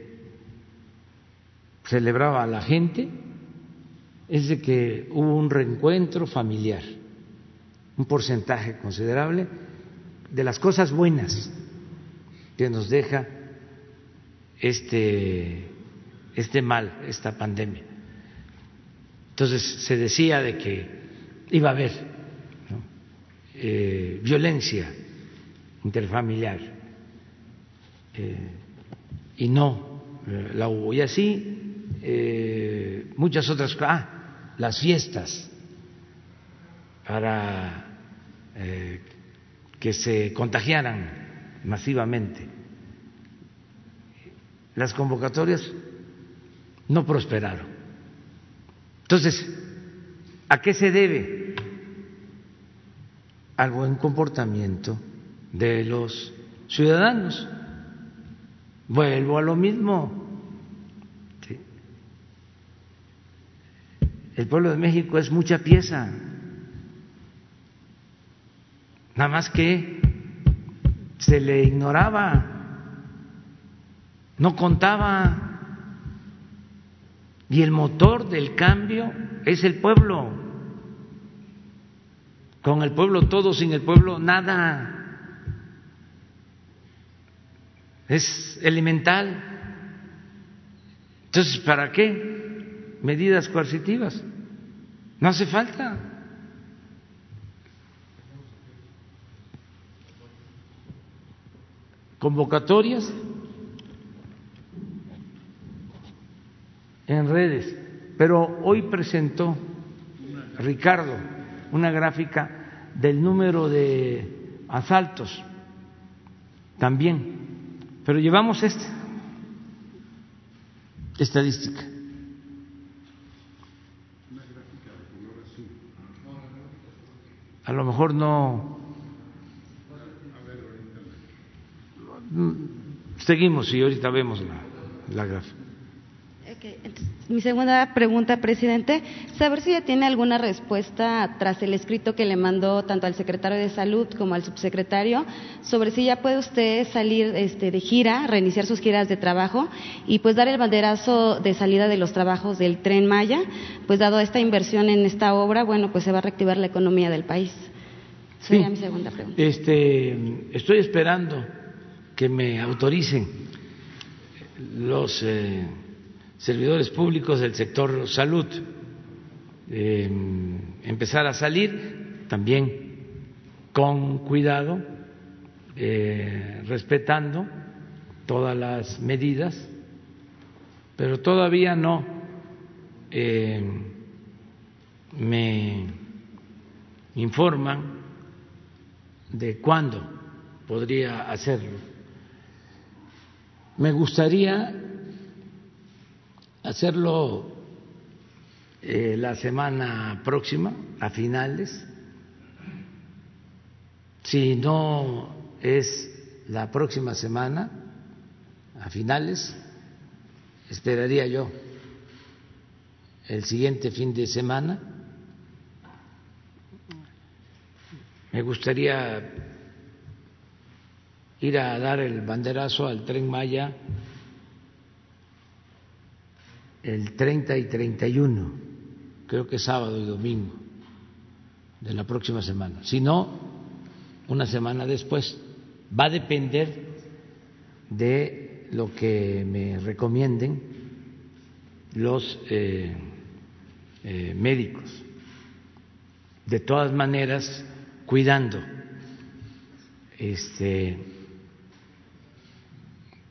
celebraba a la gente es de que hubo un reencuentro familiar, un porcentaje considerable de las cosas buenas que nos deja este, este mal, esta pandemia. Entonces se decía de que iba a haber eh, violencia interfamiliar eh, y no eh, la hubo. Y así muchas otras cosas. Ah, las fiestas para que se contagiaran masivamente. Las convocatorias no prosperaron. Entonces, ¿a qué se debe? Al buen comportamiento de los ciudadanos. Vuelvo a lo mismo. El pueblo de México es mucha pieza. Nada más que se le ignoraba, no contaba. Y el motor del cambio es el pueblo. Con el pueblo todo, sin el pueblo nada. Es elemental. Entonces, ¿para qué medidas coercitivas? No hace falta. Convocatorias en redes, pero hoy presentó Ricardo una gráfica del número de asaltos también, pero llevamos esta estadística. A lo mejor no. Seguimos y ahorita vemos la, la gráfica. Mi segunda pregunta, presidente, saber si ya tiene alguna respuesta tras el escrito que le mandó tanto al secretario de Salud como al subsecretario sobre si ya puede usted salir este, de gira, reiniciar sus giras de trabajo y pues dar el banderazo de salida de los trabajos del tren Maya, pues dado esta inversión en esta obra, bueno, pues se va a reactivar la economía del país. Sería mi segunda pregunta. Este, estoy esperando que me autoricen los. Eh, servidores públicos del sector salud eh, empezar a salir también con cuidado, eh, respetando todas las medidas, pero todavía no eh, me informan de cuándo podría hacerlo. Me gustaría hacerlo eh, la semana próxima, a finales. Si no es la próxima semana, a finales, esperaría yo el siguiente fin de semana. Me gustaría ir a dar el banderazo al tren Maya el 30 y 31, creo que sábado y domingo de la próxima semana. Si no, una semana después. Va a depender de lo que me recomienden los eh, eh, médicos. De todas maneras, cuidando este,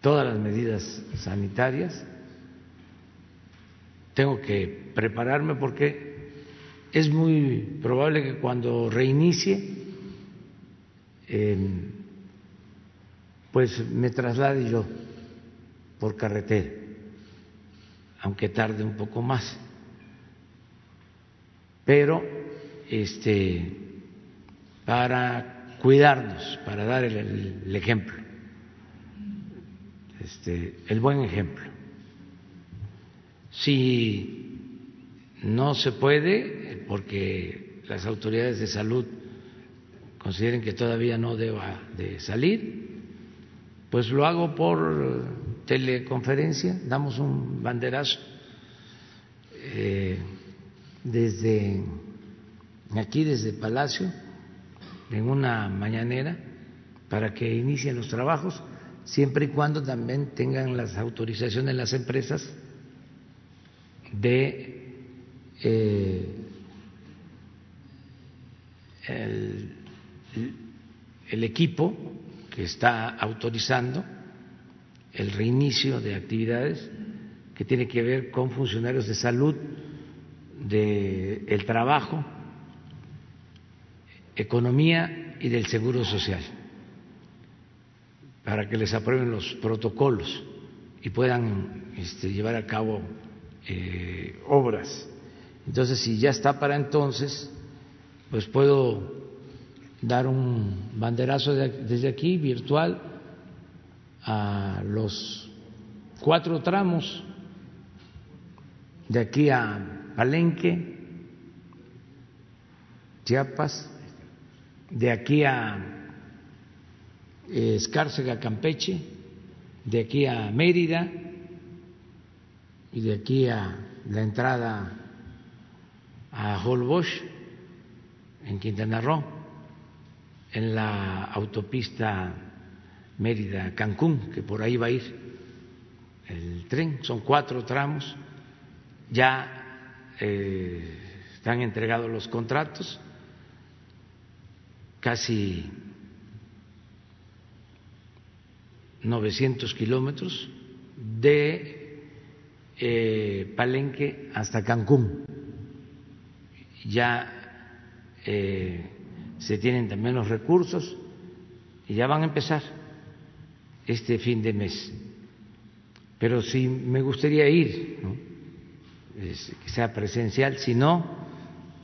todas las medidas sanitarias tengo que prepararme porque es muy probable que cuando reinicie, pues me traslade yo por carretera, aunque tarde un poco más. Pero este para cuidarnos, para dar el, el ejemplo, este, el buen ejemplo. Si no se puede, porque las autoridades de salud consideren que todavía no deba de salir, pues lo hago por teleconferencia, damos un banderazo, eh, desde aquí, desde Palacio, en una mañanera, para que inicien los trabajos, siempre y cuando también tengan las autorizaciones las empresas de eh, el, equipo que está autorizando el reinicio de actividades que tiene que ver con funcionarios de salud, del el trabajo, economía y del seguro social, para que les aprueben los protocolos y puedan este, llevar a cabo eh, obras. Entonces, si ya está para entonces, pues puedo dar un banderazo desde aquí virtual a los cuatro tramos de aquí a Palenque, Chiapas, de aquí a eh, Escárcega, Campeche, de aquí a Mérida y de aquí a la entrada a Holbox en Quintana Roo, en la autopista Mérida-Cancún, que por ahí va a ir el tren, son cuatro tramos, ya eh, están entregados los contratos, casi 900 kilómetros de eh, Palenque hasta Cancún. Ya eh, se tienen también los recursos y ya van a empezar este fin de mes. Pero sí me gustaría ir, que sea presencial, si no,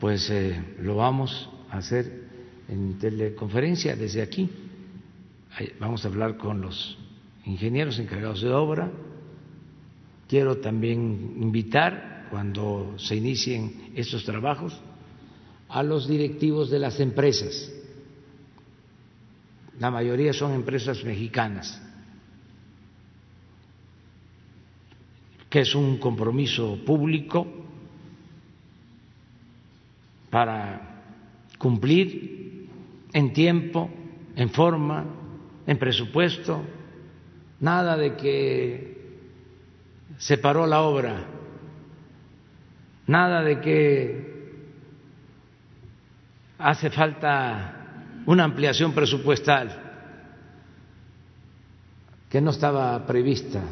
pues eh, lo vamos a hacer en teleconferencia desde aquí. Vamos a hablar con los ingenieros encargados de obra. Quiero también invitar, cuando se inicien estos trabajos, a los directivos de las empresas. La mayoría son empresas mexicanas, que es un compromiso público para cumplir en tiempo, en forma, en presupuesto, nada de que se paró la obra, nada de que hace falta una ampliación presupuestal que no estaba prevista.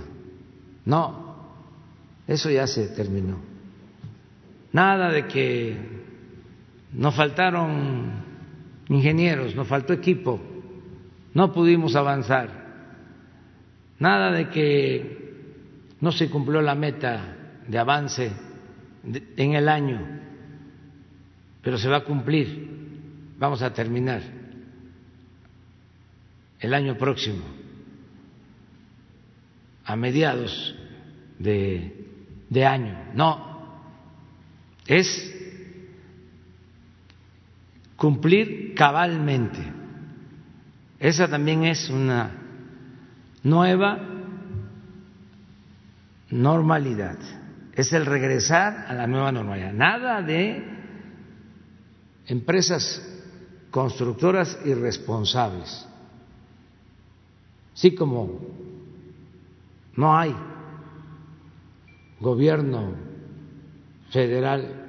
No, eso ya se terminó. Nada de que nos faltaron ingenieros, nos faltó equipo, no pudimos avanzar. Nada de que no se cumplió la meta de avance en el año, pero se va a cumplir vamos a terminar el año próximo, a mediados de, de año. No, es cumplir cabalmente. Esa también es una nueva normalidad. Es el regresar a la nueva normalidad. Nada de empresas constructoras irresponsables. Así como no hay gobierno federal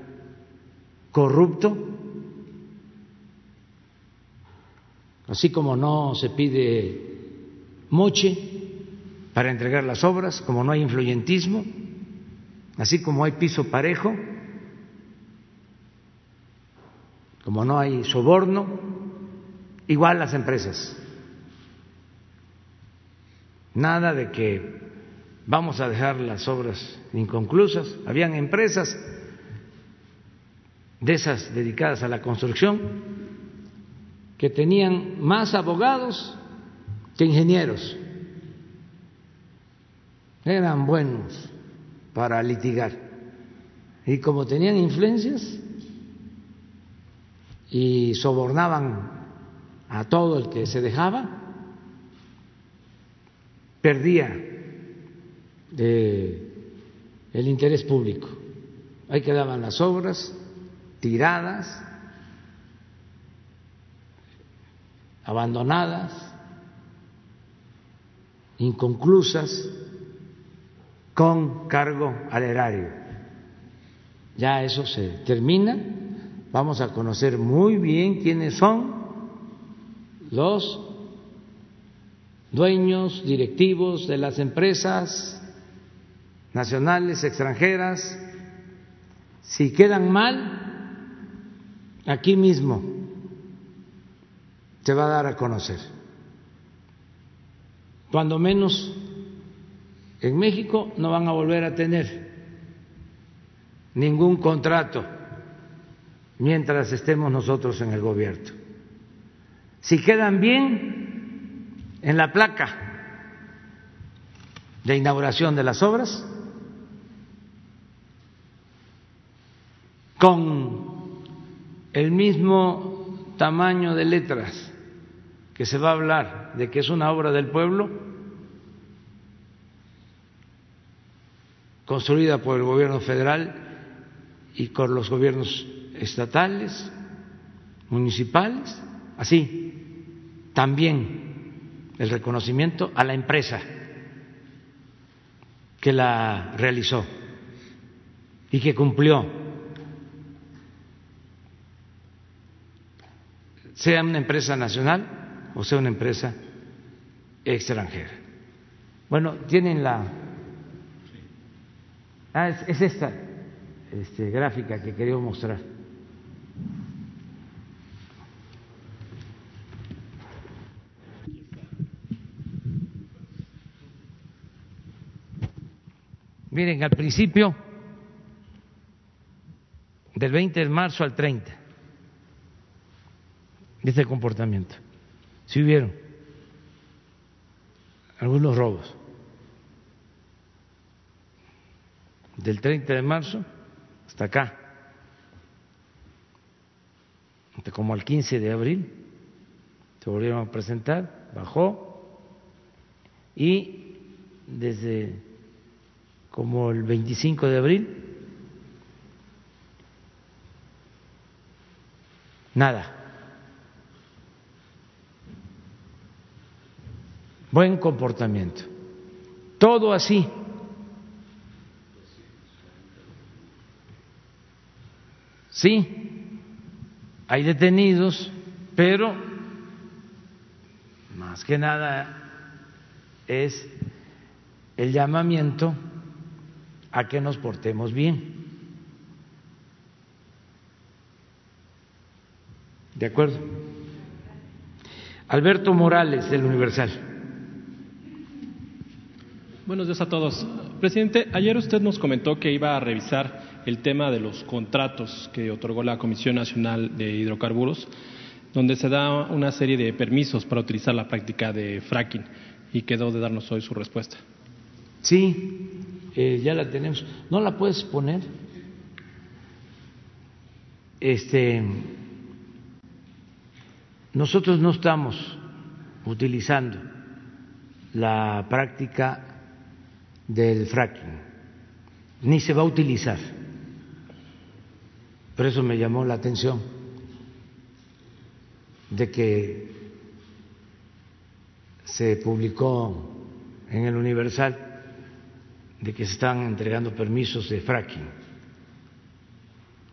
corrupto, así como no se pide moche para entregar las obras, como no hay influyentismo, así como hay piso parejo, como no hay soborno, igual las empresas. Nada de que vamos a dejar las obras inconclusas. Habían empresas de esas dedicadas a la construcción que tenían más abogados que ingenieros. Eran buenos para litigar. Y como tenían influencias, y sobornaban a todo el que se dejaba, perdía el interés público. Ahí quedaban las obras tiradas, abandonadas, inconclusas, con cargo al erario. Ya eso se termina, vamos a conocer muy bien quiénes son los dueños directivos de las empresas nacionales, extranjeras, si quedan mal, aquí mismo se va a dar a conocer. Cuando menos en México no van a volver a tener ningún contrato mientras estemos nosotros en el gobierno. Si quedan bien en la placa de inauguración de las obras, con el mismo tamaño de letras que se va a hablar de que es una obra del pueblo, construida por el gobierno federal y con los gobiernos estatales, municipales, así también el reconocimiento a la empresa que la realizó y que cumplió sea una empresa nacional o sea una empresa extranjera. Bueno, tienen la... Ah, es, esta este, gráfica que quería mostrar. Miren, al principio, del 20 de marzo al 30, este comportamiento. Si hubieron algunos robos. Del 30 de marzo hasta acá, hasta como al 15 de abril, se volvieron a presentar, bajó y desde como el 25 de abril, nada. buen comportamiento. Todo así. Sí, hay detenidos, pero más que nada es el llamamiento a que nos portemos bien. ¿De acuerdo? Alberto Morales, del Universal. Buenos días a todos. Presidente, ayer usted nos comentó que iba a revisar el tema de los contratos que otorgó la Comisión Nacional de Hidrocarburos, donde se da una serie de permisos para utilizar la práctica de fracking y quedó de darnos hoy su respuesta. Sí, eh, ya la tenemos. ¿No la puedes poner? Este, nosotros no estamos utilizando la práctica del fracking, ni se va a utilizar. Por eso me llamó la atención de que se publicó en el Universal de que se están entregando permisos de fracking.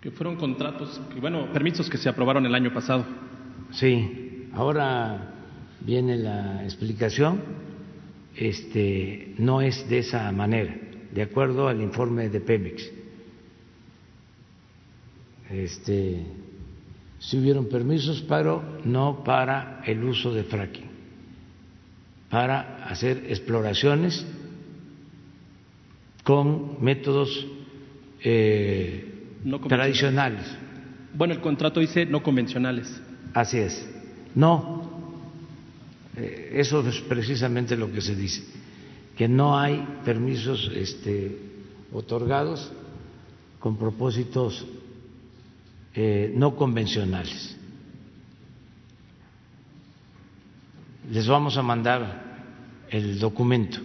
Que fueron contratos, bueno, permisos que se aprobaron el año pasado. Sí, ahora viene la explicación este, no es de esa manera, de acuerdo al informe de Pemex. Este, si hubieron permisos, pero no para el uso de fracking, para hacer exploraciones con métodos eh, tradicionales. Bueno, el contrato dice no convencionales. Así es. No, eso es precisamente lo que se dice, que no hay permisos este, otorgados con propósitos eh, no convencionales. Les vamos a mandar el documento.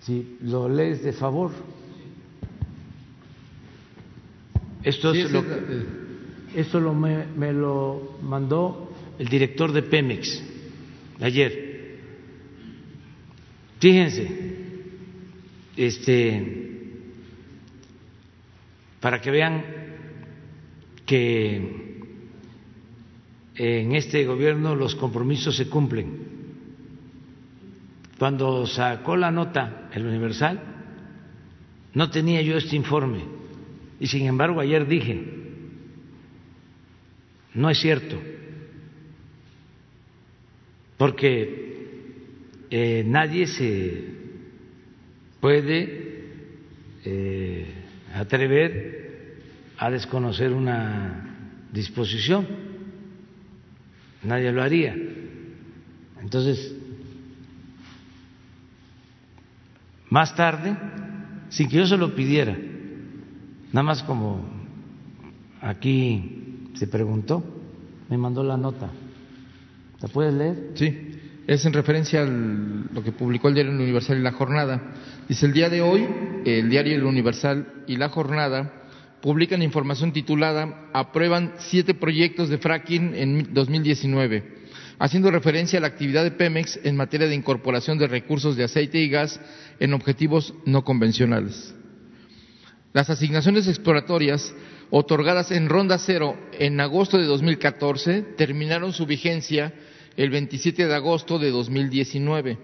Si lo lees de favor. Esto, es lo, esto lo me, me lo mandó el director de Pemex ayer. Fíjense, este, para que vean que en este gobierno los compromisos se cumplen. Cuando sacó la nota el Universal, no tenía yo este informe y sin embargo ayer dije, no es cierto, porque eh, nadie se puede eh, atrever a desconocer una disposición, nadie lo haría. Entonces, más tarde, sin que yo se lo pidiera, nada más como aquí se preguntó, me mandó la nota. ¿La puedes leer? Sí es en referencia a lo que publicó el diario Universal y La Jornada. Dice, el día de hoy, el diario El Universal y La Jornada publican información titulada Aprueban siete proyectos de fracking en 2019, haciendo referencia a la actividad de Pemex en materia de incorporación de recursos de aceite y gas en objetivos no convencionales. Las asignaciones exploratorias otorgadas en Ronda Cero en agosto de 2014 terminaron su vigencia el 27 de agosto de 2019.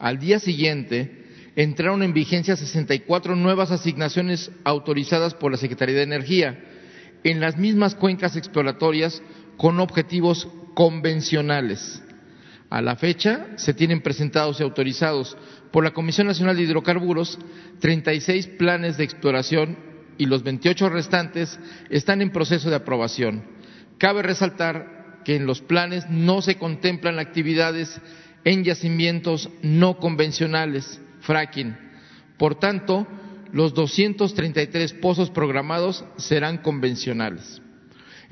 Al día siguiente, entraron en vigencia 64 nuevas asignaciones autorizadas por la Secretaría de Energía en las mismas cuencas exploratorias con objetivos convencionales. A la fecha, se tienen presentados y autorizados por la Comisión Nacional de Hidrocarburos 36 planes de exploración y los 28 restantes están en proceso de aprobación. Cabe resaltar que en los planes no se contemplan actividades en yacimientos no convencionales, fracking. Por tanto, los 233 pozos programados serán convencionales.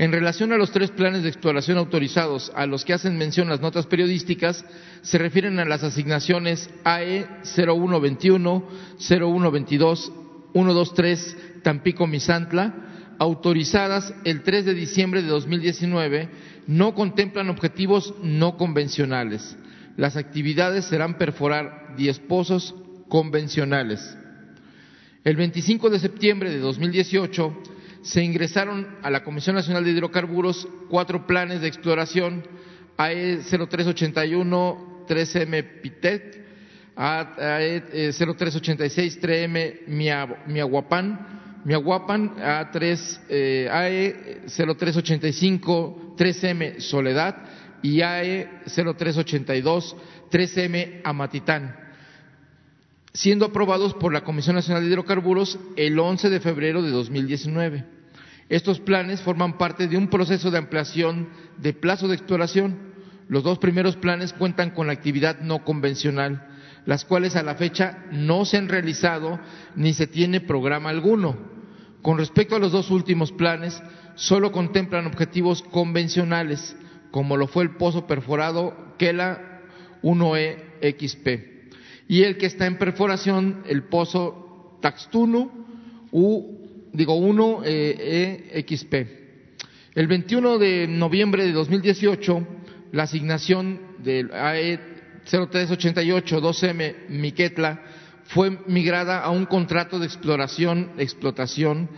En relación a los tres planes de exploración autorizados a los que hacen mención las notas periodísticas, se refieren a las asignaciones AE 0121, 0122, 123, Tampico Misantla, autorizadas el 3 de diciembre de 2019 no contemplan objetivos no convencionales. Las actividades serán perforar 10 pozos convencionales. El 25 de septiembre de 2018 se ingresaron a la Comisión Nacional de Hidrocarburos cuatro planes de exploración AE 0381 3M PITEC, AE 0386 3M Miahuapán, Miahuapan A3, eh, AE 0385 3M Soledad y AE 0382 3M Amatitán, siendo aprobados por la Comisión Nacional de Hidrocarburos el 11 de febrero de 2019. Estos planes forman parte de un proceso de ampliación de plazo de exploración. Los dos primeros planes cuentan con la actividad no convencional, las cuales a la fecha no se han realizado ni se tiene programa alguno. Con respecto a los dos últimos planes, solo contemplan objetivos convencionales, como lo fue el pozo perforado Kela 1EXP, y el que está en perforación, el pozo Taxtuno U, digo 1EXP. El 21 de noviembre de 2018, la asignación del AE 0388 2M Miquetla fue migrada a un contrato de exploración, explotación,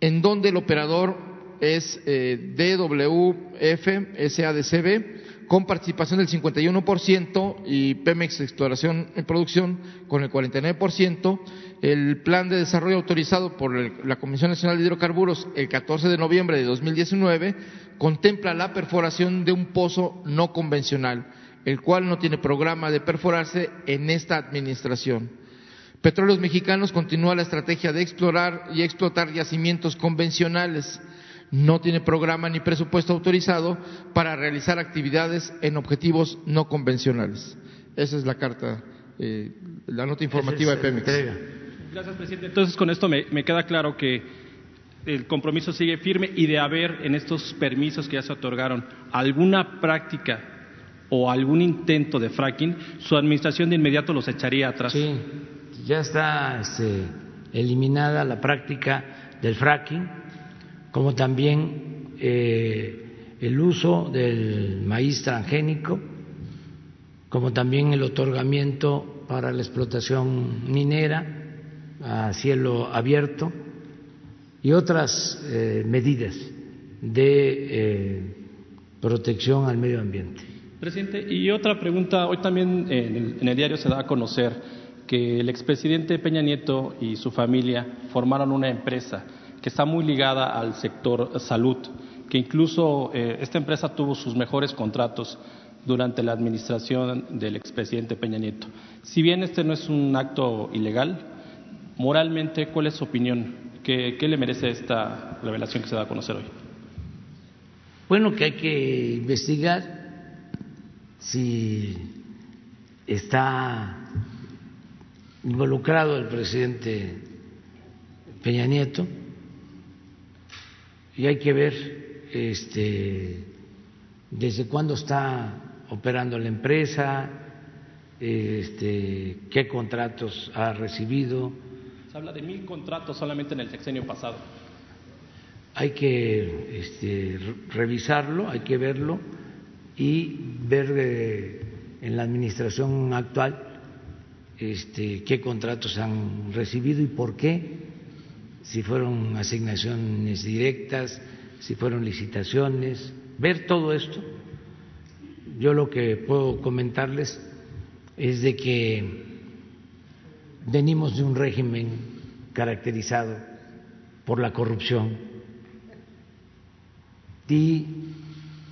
en donde el operador es eh, DWF SADCB, con participación del 51% y Pemex Exploración y Producción con el 49%. El plan de desarrollo autorizado por la Comisión Nacional de Hidrocarburos el 14 de noviembre de 2019 contempla la perforación de un pozo no convencional, el cual no tiene programa de perforarse en esta administración. Petróleos Mexicanos continúa la estrategia de explorar y explotar yacimientos convencionales. No tiene programa ni presupuesto autorizado para realizar actividades en objetivos no convencionales. Esa es la carta, eh, la nota informativa de Pemex. Gracias, presidente. Entonces, con esto me, me queda claro que el compromiso sigue firme y de haber en estos permisos que ya se otorgaron alguna práctica o algún intento de fracking, su administración de inmediato los echaría atrás. Sí, ya está este, eliminada la práctica del fracking, como también eh, el uso del maíz transgénico, como también el otorgamiento para la explotación minera a cielo abierto y otras eh, medidas de eh, protección al medio ambiente. Presidente, y otra pregunta, hoy también en el, en el diario se da a conocer que el expresidente Peña Nieto y su familia formaron una empresa que está muy ligada al sector salud, que incluso eh, esta empresa tuvo sus mejores contratos durante la administración del expresidente Peña Nieto. Si bien este no es un acto ilegal, moralmente, ¿cuál es su opinión? ¿Qué, qué le merece esta revelación que se da a conocer hoy? Bueno, que hay que investigar si está involucrado el presidente Peña Nieto y hay que ver este, desde cuándo está operando la empresa, este, qué contratos ha recibido. Se habla de mil contratos solamente en el sexenio pasado. Hay que este, revisarlo, hay que verlo y ver eh, en la administración actual este, qué contratos han recibido y por qué, si fueron asignaciones directas, si fueron licitaciones, ver todo esto. Yo lo que puedo comentarles es de que venimos de un régimen caracterizado por la corrupción y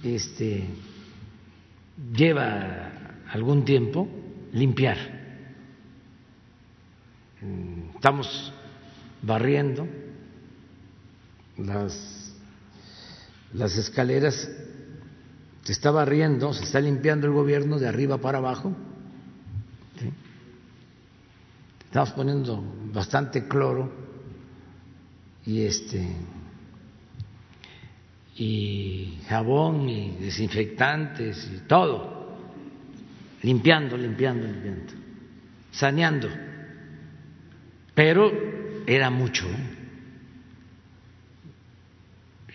este lleva algún tiempo limpiar. Estamos barriendo las, las escaleras, se está barriendo, se está limpiando el gobierno de arriba para abajo. Estamos poniendo bastante cloro y este y jabón y desinfectantes y todo, limpiando, limpiando, limpiando, saneando. Pero era mucho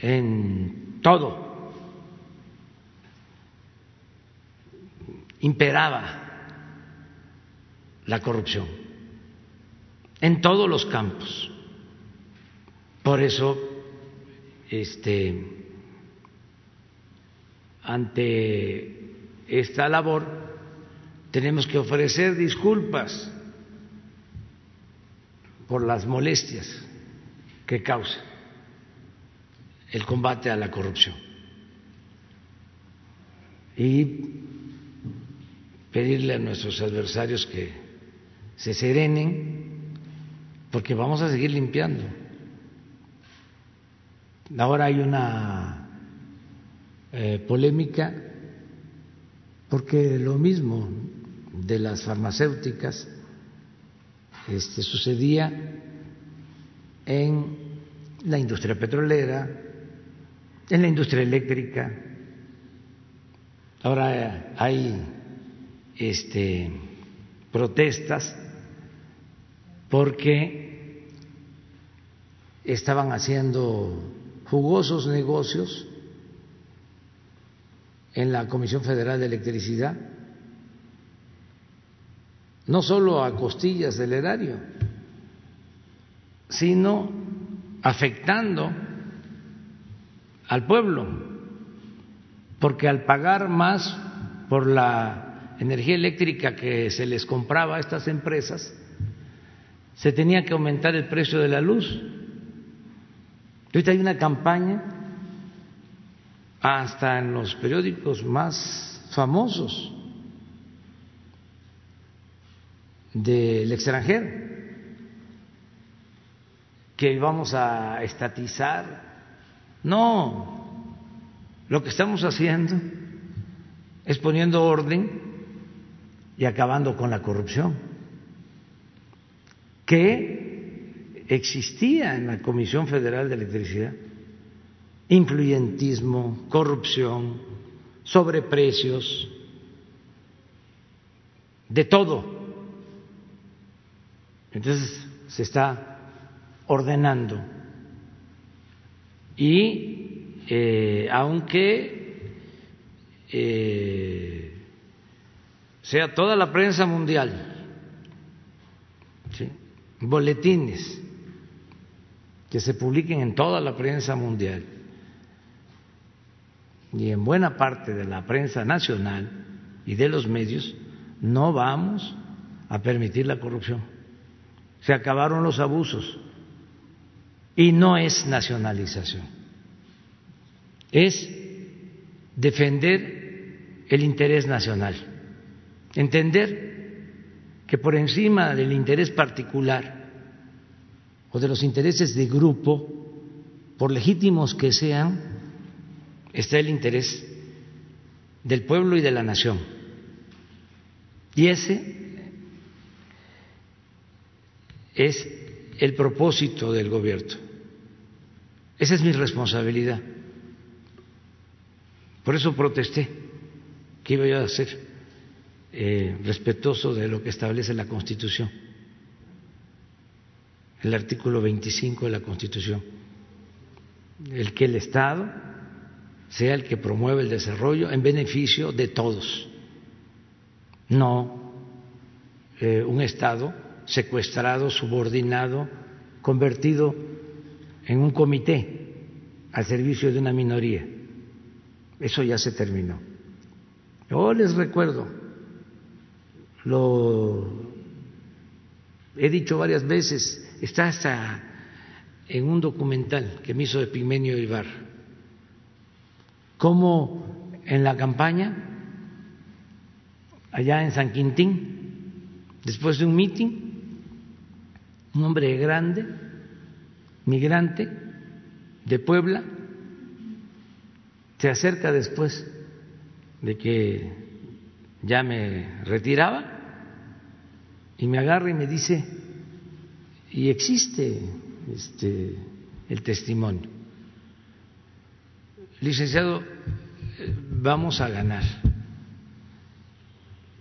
en todo. Imperaba la corrupción en todos los campos. Por eso, este, ante esta labor tenemos que ofrecer disculpas por las molestias que causa el combate a la corrupción y pedirle a nuestros adversarios que se serenen porque vamos a seguir limpiando. Ahora hay una eh, polémica porque lo mismo de las farmacéuticas este, sucedía en la industria petrolera, en la industria eléctrica. Ahora hay este, protestas porque estaban haciendo jugosos negocios en la Comisión Federal de Electricidad, no solo a costillas del erario, sino afectando al pueblo, porque al pagar más por la energía eléctrica que se les compraba a estas empresas, se tenía que aumentar el precio de la luz. Ahorita hay una campaña hasta en los periódicos más famosos del extranjero, que vamos a estatizar. No, lo que estamos haciendo es poniendo orden y acabando con la corrupción que existía en la Comisión Federal de Electricidad influyentismo, corrupción, sobreprecios, de todo Entonces se está ordenando. Y eh, aunque eh, sea toda la prensa mundial, boletines que se publiquen en toda la prensa mundial y en buena parte de la prensa nacional y de los medios, no vamos a permitir la corrupción. Se acabaron los abusos. Y no es nacionalización, es defender el interés nacional, entender que por encima del interés particular o de los intereses de grupo, por legítimos que sean, está el interés del pueblo y de la nación. Y ese es el propósito del gobierno. Esa es mi responsabilidad. Por eso protesté. ¿Qué iba yo a hacer? Eh, respetuoso de lo que establece la Constitución, el artículo 25 de la Constitución, el que el Estado sea el que promueve el desarrollo en beneficio de todos, no eh, un Estado secuestrado, subordinado, convertido en un comité al servicio de una minoría. Eso ya se terminó. Yo les recuerdo lo he dicho varias veces, está hasta en un documental que me hizo Epigmenio Ibar, cómo en la campaña, allá en San Quintín, después de un mitin, un hombre grande, migrante de Puebla, se acerca después de que ya me retiraba y me agarra y me dice, y existe este, el testimonio, licenciado, vamos a ganar,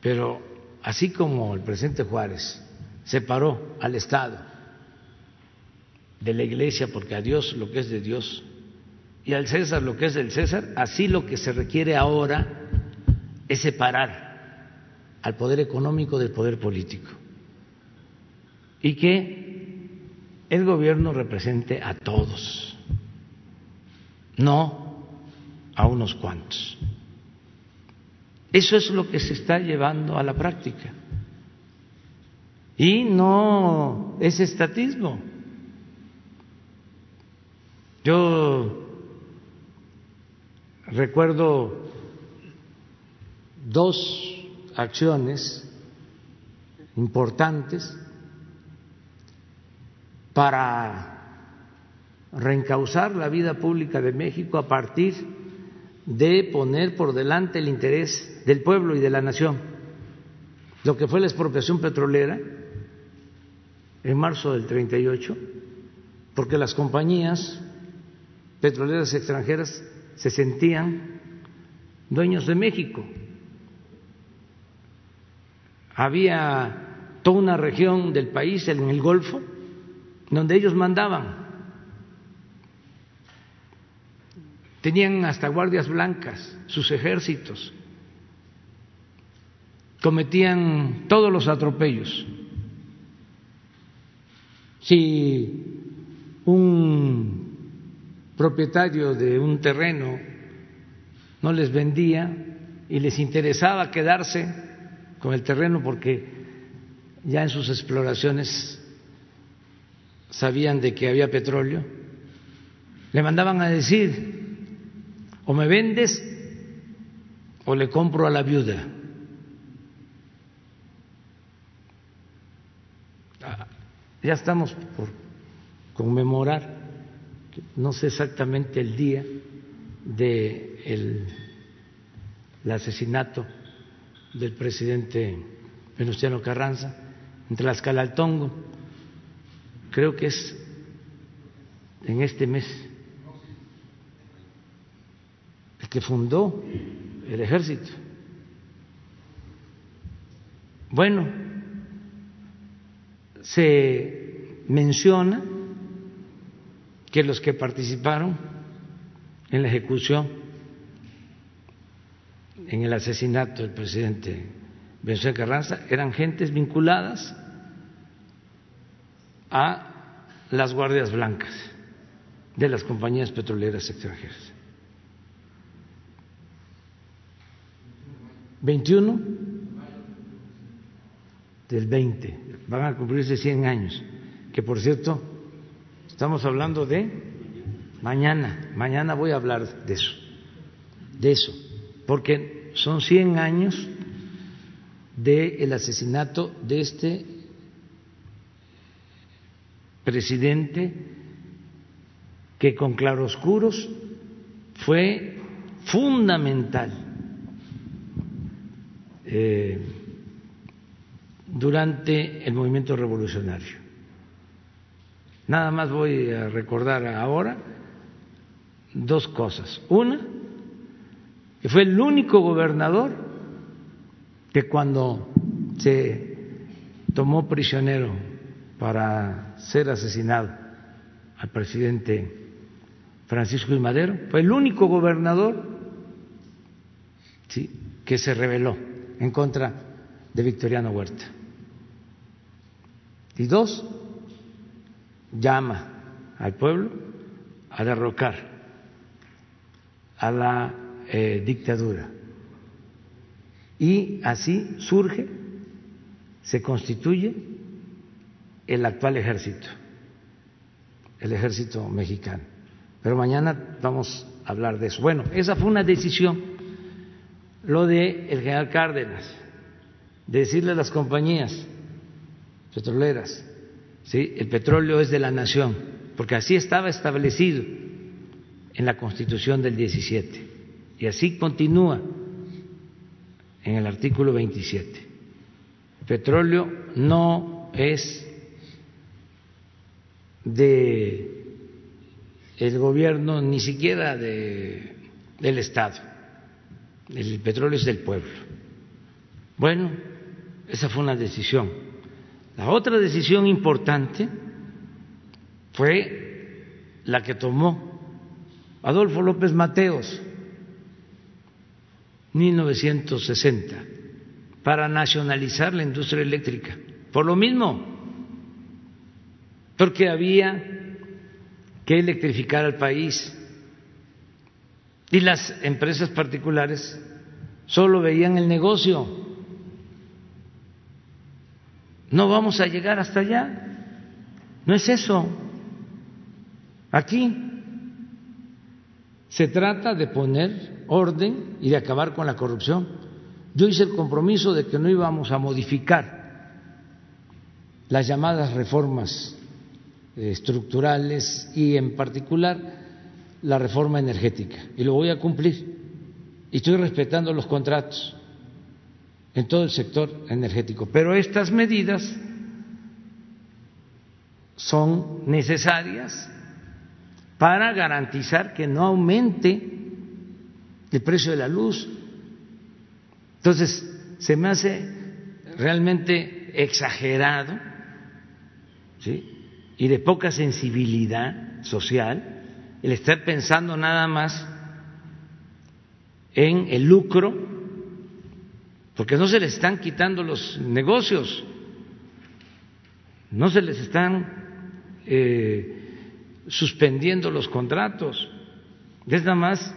pero así como el presidente Juárez separó al Estado de la Iglesia, porque a Dios lo que es de Dios y al César lo que es del César, así lo que se requiere ahora es separar al poder económico del poder político y que el gobierno represente a todos, no a unos cuantos. Eso es lo que se está llevando a la práctica. Y no es estatismo. Yo recuerdo dos acciones importantes para reencauzar la vida pública de México a partir de poner por delante el interés del pueblo y de la nación. Lo que fue la expropiación petrolera en marzo del 38, porque las compañías petroleras extranjeras se sentían dueños de México. Había toda una región del país en el Golfo donde ellos mandaban. Tenían hasta guardias blancas, sus ejércitos, cometían todos los atropellos. Si un propietario de un terreno no les vendía y les interesaba quedarse con el terreno porque ya en sus exploraciones sabían de que había petróleo, le mandaban a decir, o me vendes o le compro a la viuda. Ya estamos por conmemorar, no sé exactamente el día de asesinato del presidente Venustiano Carranza en Tlaxcala creo que es en este mes, el que fundó el ejército. Bueno, se menciona que los que participaron en la ejecución, en el asesinato del presidente Venezuela Carranza, eran gentes vinculadas a las guardias blancas de las compañías petroleras extranjeras. 21 del 20, van a cumplirse 100 años, que por cierto, estamos hablando de mañana, mañana voy a hablar de eso, de eso, porque son 100 años del asesinato de este presidente que con claroscuros fue fundamental eh, durante el movimiento revolucionario. Nada más voy a recordar ahora dos cosas. Una, que fue el único gobernador que cuando se tomó prisionero para ser asesinado al presidente Francisco y Madero, fue el único gobernador que se rebeló en contra de Victoriano Huerta. Y dos, llama al pueblo a derrocar a la eh, dictadura. Y así surge, se constituye el actual ejército, el ejército mexicano. Pero mañana vamos a hablar de eso. Bueno, esa fue una decisión, lo de el general Cárdenas, de decirle a las compañías petroleras, ¿sí? el petróleo es de la nación, porque así estaba establecido en la Constitución del 17 y así continúa en el artículo 27. El petróleo no es de el gobierno ni siquiera de, del Estado. El petróleo es del pueblo. Bueno, esa fue una decisión. La otra decisión importante fue la que tomó Adolfo López Mateos, 1960, para nacionalizar la industria eléctrica. Por lo mismo, porque había que electrificar al país. Y las empresas particulares solo veían el negocio. No vamos a llegar hasta allá. No es eso. Aquí se trata de poner orden y de acabar con la corrupción. Yo hice el compromiso de que no íbamos a modificar las llamadas reformas estructurales y en particular la reforma energética. Y lo voy a cumplir. Y estoy respetando los contratos en todo el sector energético. Pero estas medidas son necesarias para garantizar que no aumente el precio de la luz. Entonces, se me hace realmente exagerado, y de poca sensibilidad social el estar pensando nada más en el lucro, porque no se les están quitando los negocios, no se les están eh, suspendiendo los contratos, es nada más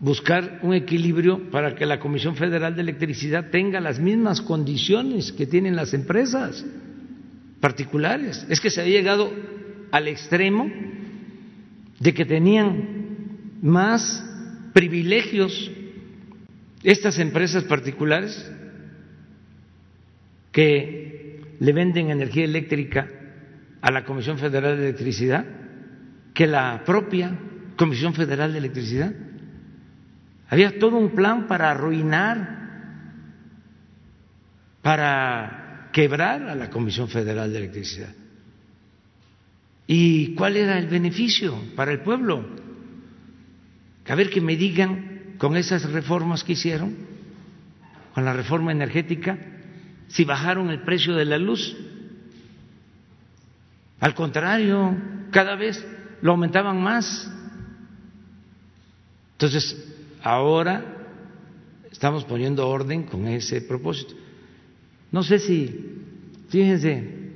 buscar un equilibrio para que la Comisión Federal de Electricidad tenga las mismas condiciones que tienen las empresas particulares. Es que se había llegado al extremo de que tenían más privilegios estas empresas particulares que le venden energía eléctrica a la Comisión Federal de Electricidad que la propia Comisión Federal de Electricidad. Había todo un plan para arruinar, para quebrar a la Comisión Federal de Electricidad. ¿Y cuál era el beneficio para el pueblo? A ver que me digan con esas reformas que hicieron, con la reforma energética, si bajaron el precio de la luz. Al contrario, cada vez lo aumentaban más. Entonces, ahora estamos poniendo orden con ese propósito. No sé si, fíjense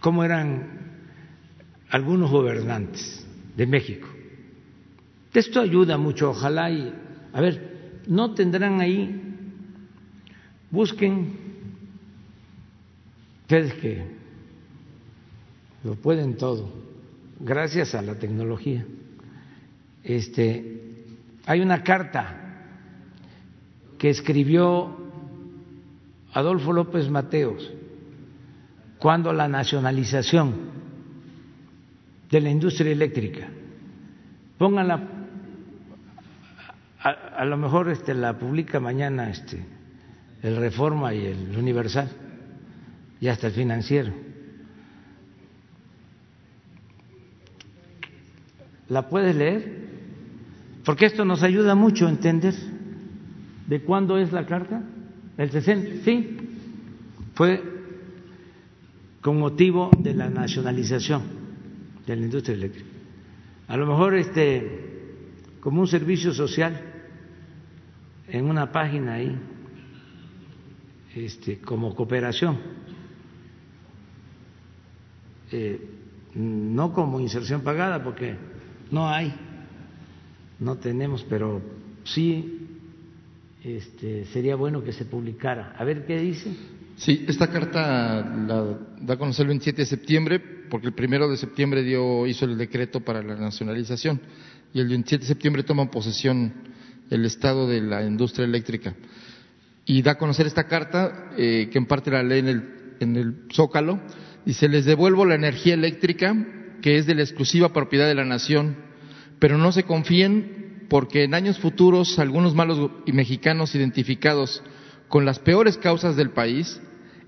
cómo eran algunos gobernantes de México. Esto ayuda mucho, ojalá y, a ver, no tendrán ahí, busquen, ustedes que lo pueden todo, gracias a la tecnología. Este, hay una carta que escribió Adolfo López Mateos cuando la nacionalización de la industria eléctrica. Pónganla, a, lo mejor este, la publica mañana este, el Reforma y el Universal y hasta el financiero. ¿La puedes leer? Porque esto nos ayuda mucho a entender de cuándo es la carta. El 60, sí, fue con motivo de la nacionalización de la industria eléctrica. A lo mejor este como un servicio social en una página ahí, este, como cooperación, eh, no como inserción pagada, porque no hay, no tenemos, pero sí este, sería bueno que se publicara. A ver qué dice. Sí, esta carta la da a conocer el 27 de septiembre, porque el primero de septiembre dio, hizo el decreto para la nacionalización y el 27 de septiembre toma posesión el Estado de la industria eléctrica. Y da a conocer esta carta, eh, que en parte la ley en el, en el Zócalo, dice, les devuelvo la energía eléctrica que es de la exclusiva propiedad de la nación, pero no se confíen porque en años futuros algunos malos mexicanos identificados con las peores causas del país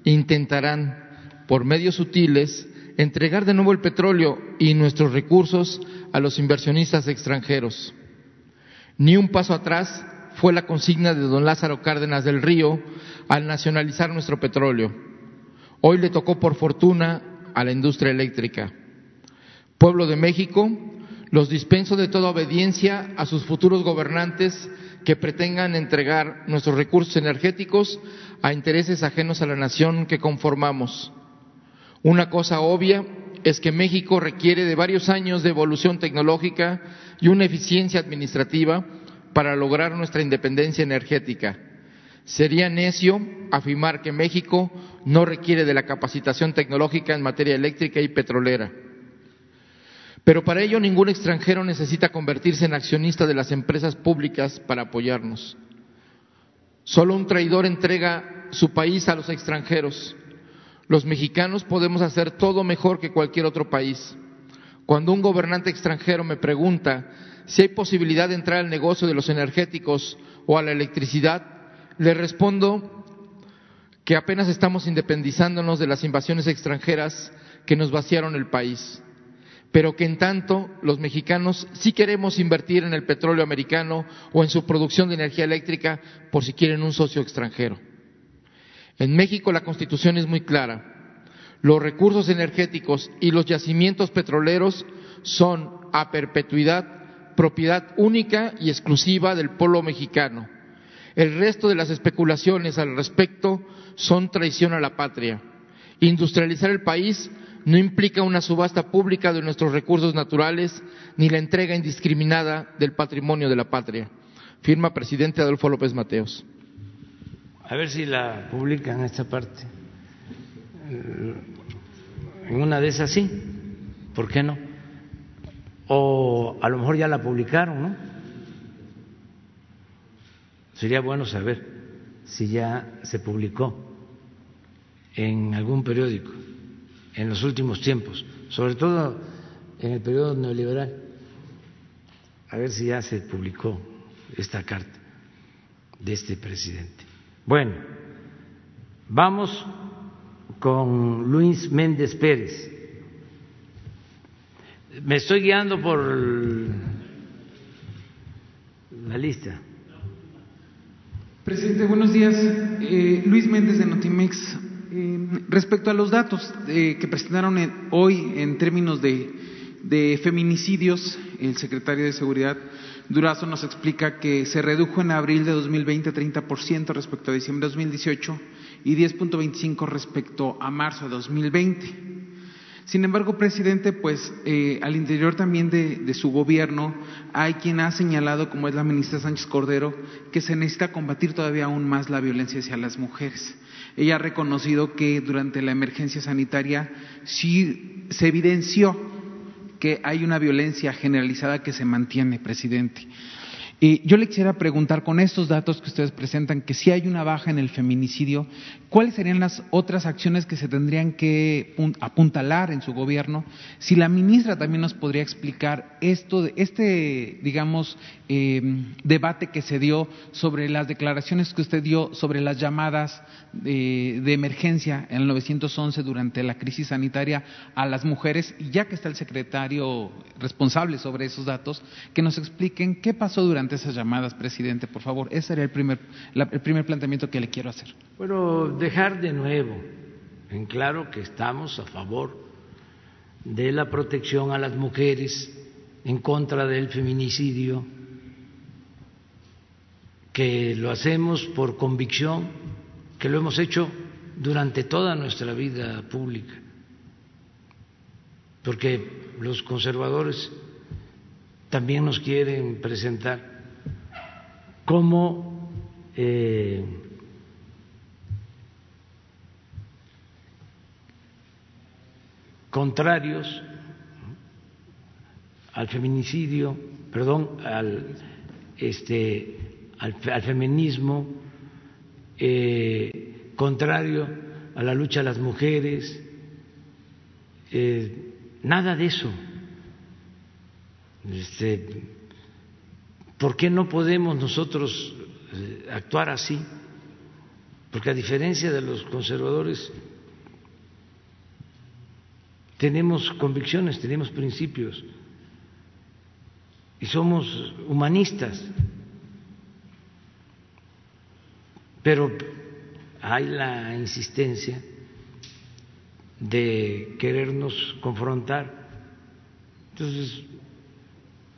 intentarán, por medios sutiles, entregar de nuevo el petróleo y nuestros recursos a los inversionistas extranjeros. Ni un paso atrás fue la consigna de don Lázaro Cárdenas del Río al nacionalizar nuestro petróleo. Hoy le tocó por fortuna a la industria eléctrica. Pueblo de México, los dispenso de toda obediencia a sus futuros gobernantes que pretengan entregar nuestros recursos energéticos a intereses ajenos a la nación que conformamos. Una cosa obvia es que México requiere de varios años de evolución tecnológica y una eficiencia administrativa para lograr nuestra independencia energética. Sería necio afirmar que México no requiere de la capacitación tecnológica en materia eléctrica y petrolera. Pero para ello ningún extranjero necesita convertirse en accionista de las empresas públicas para apoyarnos. Solo un traidor entrega su país a los extranjeros. Los mexicanos podemos hacer todo mejor que cualquier otro país. Cuando un gobernante extranjero me pregunta si hay posibilidad de entrar al negocio de los energéticos o a la electricidad, le respondo que apenas estamos independizándonos de las invasiones extranjeras que nos vaciaron el país pero que en tanto los mexicanos sí queremos invertir en el petróleo americano o en su producción de energía eléctrica por si quieren un socio extranjero. En México la constitución es muy clara. Los recursos energéticos y los yacimientos petroleros son a perpetuidad propiedad única y exclusiva del pueblo mexicano. El resto de las especulaciones al respecto son traición a la patria. Industrializar el país no implica una subasta pública de nuestros recursos naturales ni la entrega indiscriminada del patrimonio de la patria. Firma presidente Adolfo López Mateos. A ver si la publican esta parte. En una de esas sí, ¿por qué no? O a lo mejor ya la publicaron, ¿no? Sería bueno saber si ya se publicó en algún periódico en los últimos tiempos, sobre todo en el periodo neoliberal. A ver si ya se publicó esta carta de este presidente. Bueno, vamos con Luis Méndez Pérez. Me estoy guiando por la lista. Presidente, buenos días. Eh, Luis Méndez de Notimex Eh, respecto a los datos eh, que presentaron hoy en términos de, de, feminicidios, el secretario de Seguridad Durazo nos explica que se redujo en abril de 2020 30% respecto a diciembre de 2018 y 10.25 respecto a marzo de 2020. Sin embargo, presidente, pues eh, al interior también de, de, su gobierno hay quien ha señalado, como es la ministra Sánchez Cordero, que se necesita combatir todavía aún más la violencia hacia las mujeres. Ella ha reconocido que durante la emergencia sanitaria sí se evidenció que hay una violencia generalizada que se mantiene, presidente. Y yo le quisiera preguntar, con estos datos que ustedes presentan, que si hay una baja en el feminicidio, ¿cuáles serían las otras acciones que se tendrían que apuntalar en su gobierno? Si la ministra también nos podría explicar esto, este, digamos, eh, debate que se dio sobre las declaraciones que usted dio sobre las llamadas de, emergencia en el 911 durante la crisis sanitaria a las mujeres, y ya que está el secretario responsable sobre esos datos, que nos expliquen qué pasó durante esas llamadas, presidente, por favor. Ese era el primer, la, el primer planteamiento que le quiero hacer. Bueno, dejar de nuevo en claro que estamos a favor de la protección a las mujeres, en contra del feminicidio, que lo hacemos por convicción, que lo hemos hecho durante toda nuestra vida pública, porque los conservadores también nos quieren presentar como eh, contrarios al feminicidio, perdón, al, este, al, al feminismo, eh, contrario a la lucha de las mujeres, eh, nada de eso. Este, ¿Por qué no podemos nosotros eh, actuar así? Porque a diferencia de los conservadores, tenemos convicciones, tenemos principios y somos humanistas. Pero hay la insistencia de querernos confrontar. Entonces,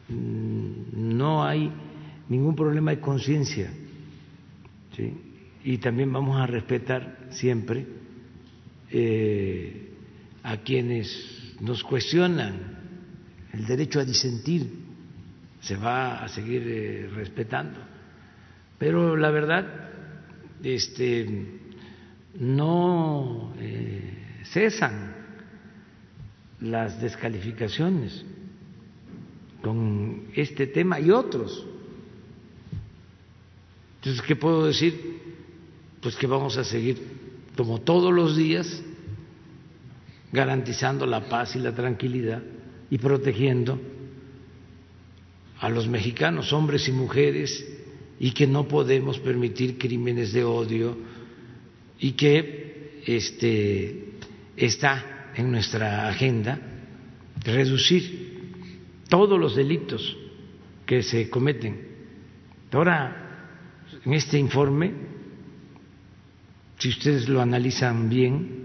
Mm, no hay ningún problema de conciencia. Y también vamos a respetar siempre eh, a quienes nos cuestionan el derecho a disentir, se va a seguir eh, respetando. Pero la verdad, este, no eh, cesan las descalificaciones con este tema y otros. Entonces, ¿qué puedo decir? Pues que vamos a seguir, como todos los días, garantizando la paz y la tranquilidad y protegiendo a los mexicanos, hombres y mujeres, y que no podemos permitir crímenes de odio y que este, está en nuestra agenda reducir todos los delitos que se cometen. Ahora, en este informe, si ustedes lo analizan bien,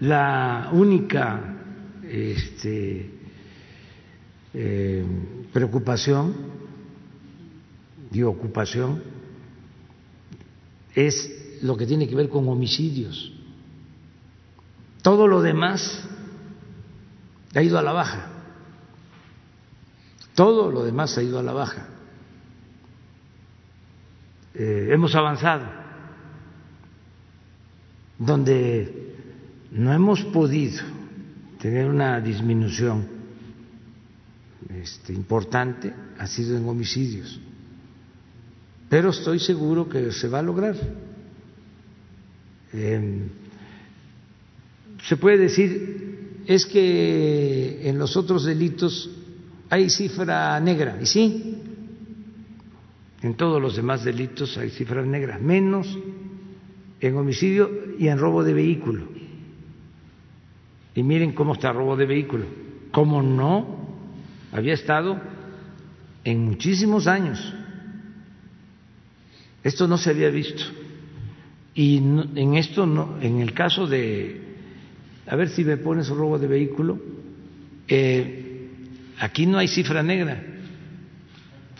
la única este, eh, preocupación y ocupación es lo que tiene que ver con homicidios. Todo lo demás ha ido a la baja. Todo lo demás ha ido a la baja. Eh, hemos avanzado. Donde no hemos podido tener una disminución este, importante ha sido en homicidios. Pero estoy seguro que se va a lograr. Eh, se puede decir, es que en los otros delitos hay cifra negra, y sí, en todos los demás delitos hay cifras negras, menos en homicidio y en robo de vehículo. Y miren cómo está robo de vehículo, como no había estado en muchísimos años. Esto no se había visto. Y en esto, no, en el caso de, a ver si me pones robo de vehículo, eh, aquí no hay cifra negra,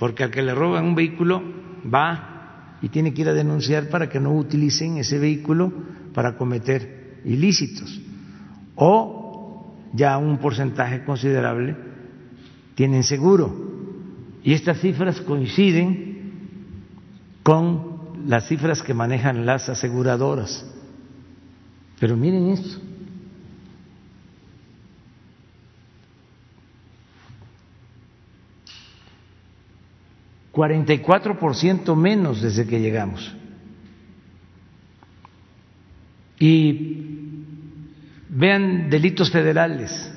porque al que le roban un vehículo va y tiene que ir a denunciar para que no utilicen ese vehículo para cometer ilícitos. O ya un porcentaje considerable tienen seguro. Y estas cifras coinciden con las cifras que manejan las aseguradoras. Pero miren esto. Cuarenta y cuatro por ciento menos desde que llegamos. Y vean delitos federales.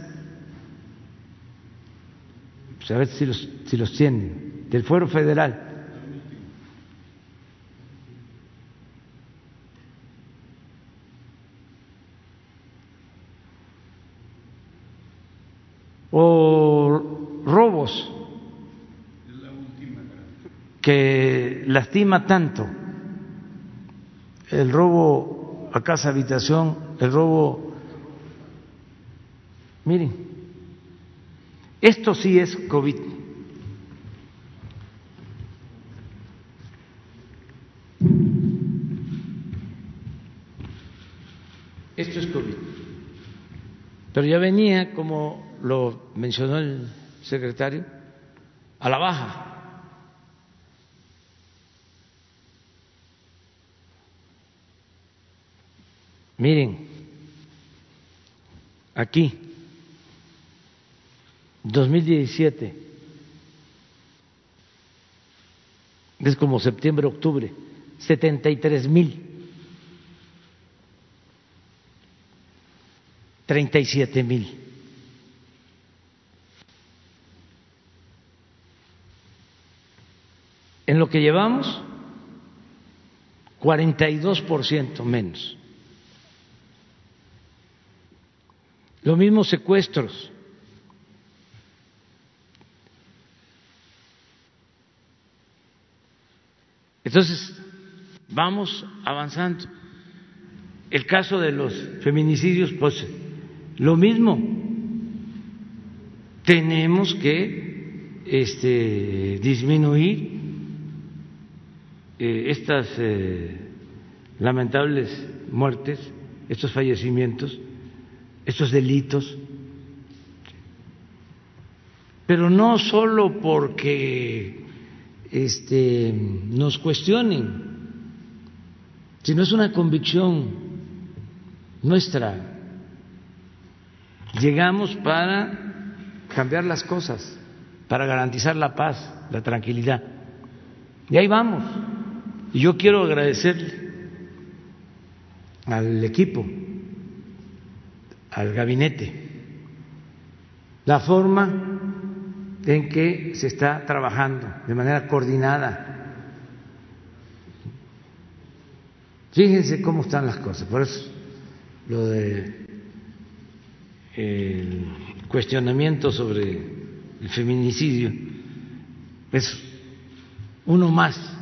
Pues a ver si los, si los tienen. Del fuero federal. O robos que lastima tanto, el robo a casa habitación, el robo, miren, esto sí es COVID. Esto es COVID. Pero ya venía como lo mencionó el secretario, a la baja. Miren, aquí, 2017, es como septiembre, octubre, 73 mil, 37 mil. En lo que llevamos, 42% menos. Los mismos secuestros. Entonces, vamos avanzando. El caso de los feminicidios, pues lo mismo. Tenemos que este, disminuir eh, estas eh, lamentables muertes, estos fallecimientos, estos delitos, pero no solo porque este, nos cuestionen, sino es una convicción nuestra. Llegamos para cambiar las cosas, para garantizar la paz, la tranquilidad. Y ahí vamos. Y yo quiero agradecer al equipo, al gabinete, la forma en que se está trabajando de manera coordinada. Fíjense cómo están las cosas, por eso lo de el cuestionamiento sobre el feminicidio es uno más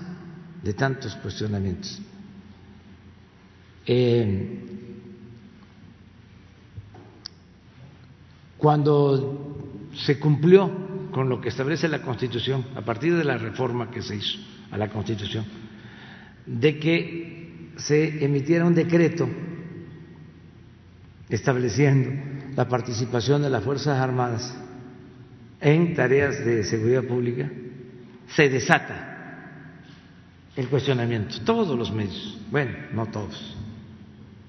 de tantos cuestionamientos. Eh, cuando se cumplió con lo que establece la Constitución, a partir de la reforma que se hizo a la Constitución, de que se emitiera un decreto estableciendo la participación de las Fuerzas Armadas en tareas de seguridad pública, se desata el cuestionamiento, todos los medios, bueno, no todos,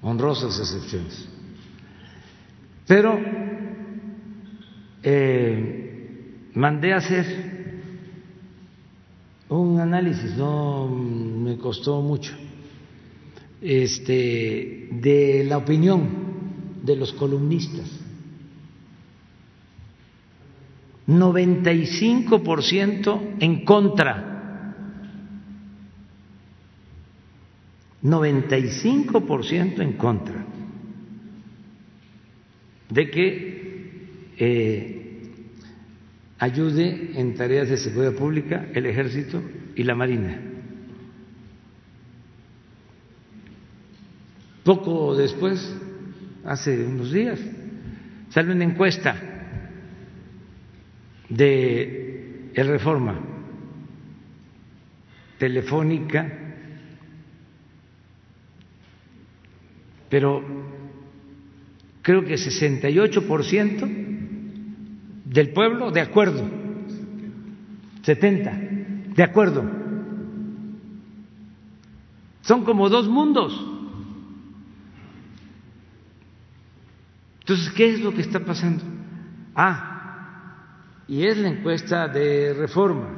honrosas excepciones. Pero eh, mandé a hacer un análisis, no me costó mucho, este, de la opinión de los columnistas. 95% en contra 95% en contra de que eh, ayude en tareas de seguridad pública el ejército y la marina. poco después, hace unos días, sale una encuesta de el Reforma Telefónica, pero creo que 68% del pueblo de acuerdo, 70 de acuerdo. Son como dos mundos. Entonces, ¿qué es lo que está pasando? Ah, y es la encuesta de reforma.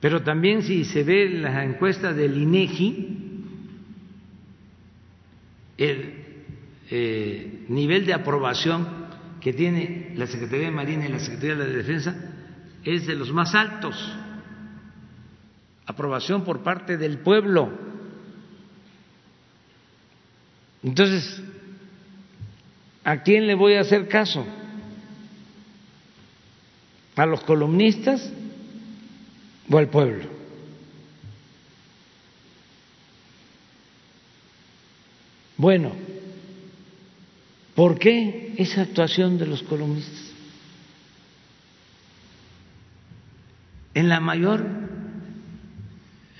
Pero también si se ve la encuesta del INEGI, el eh, nivel de aprobación que tiene la Secretaría de Marina y la Secretaría de la Defensa es de los más altos. Aprobación por parte del pueblo. Entonces, ¿a quién le voy a hacer caso? ¿A los columnistas o al pueblo? Bueno, ¿por qué esa actuación de los columnistas? En la mayor,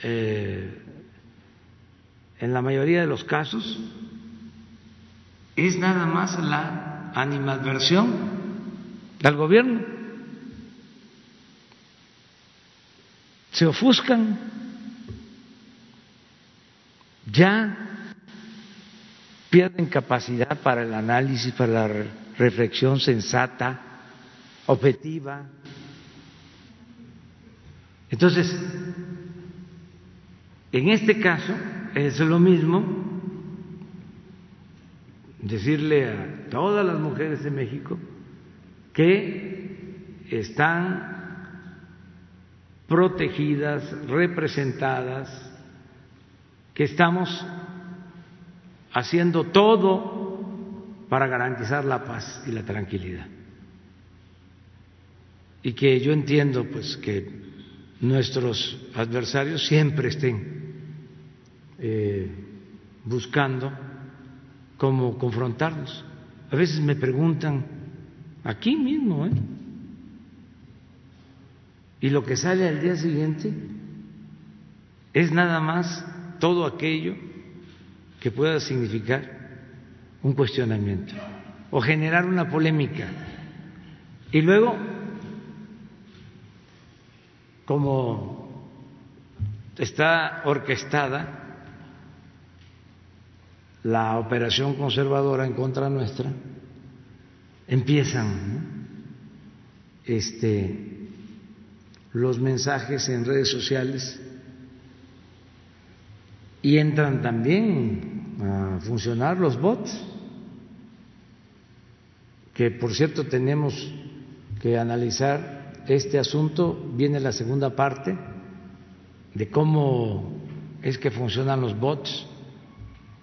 eh, en la mayoría de los casos, es nada más la animadversión del gobierno. Se ofuscan, ya pierden capacidad para el análisis, para la reflexión sensata, objetiva. Entonces, en este caso es lo mismo decirle a todas las mujeres de México que están protegidas, representadas, que estamos haciendo todo para garantizar la paz y la tranquilidad. Y que yo entiendo pues que nuestros adversarios siempre estén eh, buscando cómo confrontarnos. A veces me preguntan, aquí mismo, ¿eh? Y lo que sale al día siguiente es nada más todo aquello que pueda significar un cuestionamiento o generar una polémica. Y luego como está orquestada la operación conservadora en contra nuestra, empiezan este, los mensajes en redes sociales y entran también a funcionar los bots, que por cierto tenemos que analizar este asunto viene la segunda parte de cómo es que funcionan los bots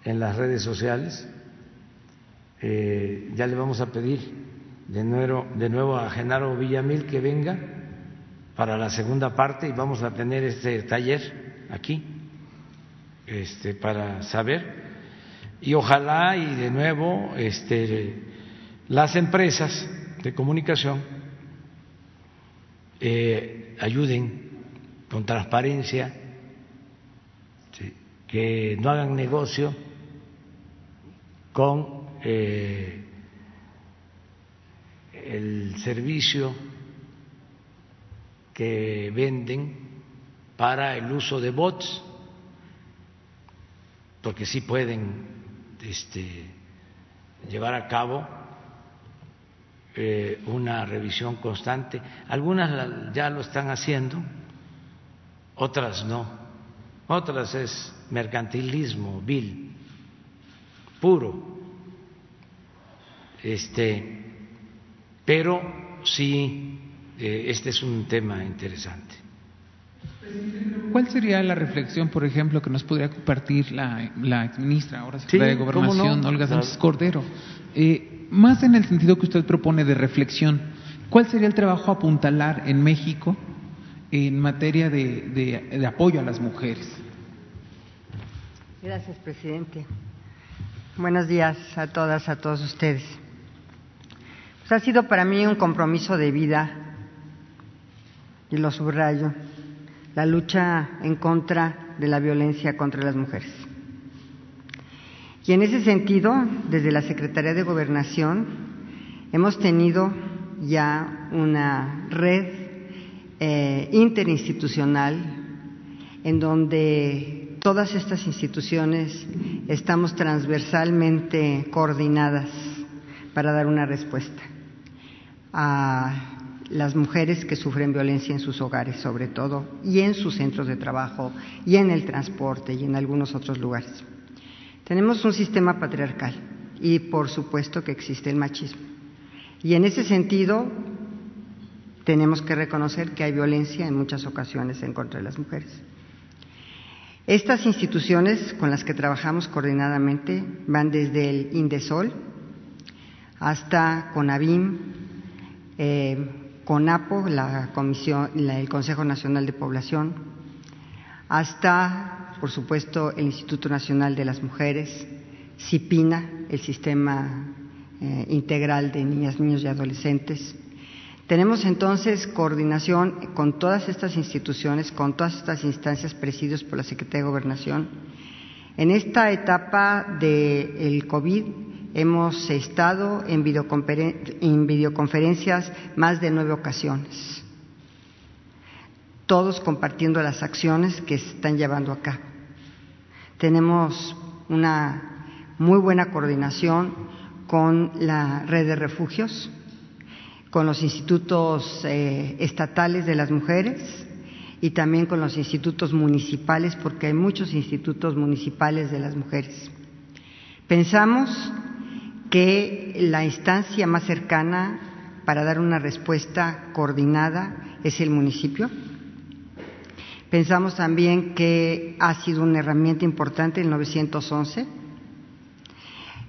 en las redes sociales. Eh, ya le vamos a pedir de nuevo, de nuevo a Genaro Villamil que venga para la segunda parte y vamos a tener este taller aquí este, para saber y ojalá y de nuevo este, las empresas de comunicación eh, ayuden con transparencia, que no hagan negocio con eh, el servicio que venden para el uso de bots, porque sí pueden este, llevar a cabo eh, una revisión constante. Algunas ya lo están haciendo, otras no. Otras es mercantilismo vil, puro. Este, pero sí, eh, este es un tema interesante. ¿Cuál sería la reflexión, por ejemplo, que nos podría compartir la, la ministra, ahora secretaria de Gobernación, Olga Sánchez Cordero? Eh, más en el sentido que usted propone de reflexión, ¿cuál sería el trabajo a apuntalar en México en materia de, apoyo a las mujeres? Gracias, presidente. Buenos días a todas, a todos ustedes. Pues ha sido para mí un compromiso de vida, y lo subrayo, la lucha en contra de la violencia contra las mujeres. Y en ese sentido, desde la Secretaría de Gobernación, hemos tenido ya una red eh, interinstitucional en donde todas estas instituciones estamos transversalmente coordinadas para dar una respuesta a las mujeres que sufren violencia en sus hogares, sobre todo, y en sus centros de trabajo, y en el transporte, y en algunos otros lugares. Tenemos un sistema patriarcal y, por supuesto, que existe el machismo. Y en ese sentido, tenemos que reconocer que hay violencia en muchas ocasiones en contra de las mujeres. Estas instituciones con las que trabajamos coordinadamente van desde el INDESOL hasta CONAVIM, eh, CONAPO, la Comisión, el Consejo Nacional de Población, hasta, por supuesto, el Instituto Nacional de las Mujeres, CIPINA, el Sistema eh, Integral de Niñas, Niños y Adolescentes. Tenemos entonces coordinación con todas estas instituciones, con todas estas instancias presididos por la Secretaría de Gobernación. En esta etapa del COVID hemos estado en, en videoconferencias más de nueve ocasiones, todos compartiendo las acciones que se están llevando a cabo. Tenemos una muy buena coordinación con la red de refugios, con los institutos eh, estatales de las mujeres y también con los institutos municipales, porque hay muchos institutos municipales de las mujeres. Pensamos que la instancia más cercana para dar una respuesta coordinada es el municipio. Pensamos también que ha sido una herramienta importante el 911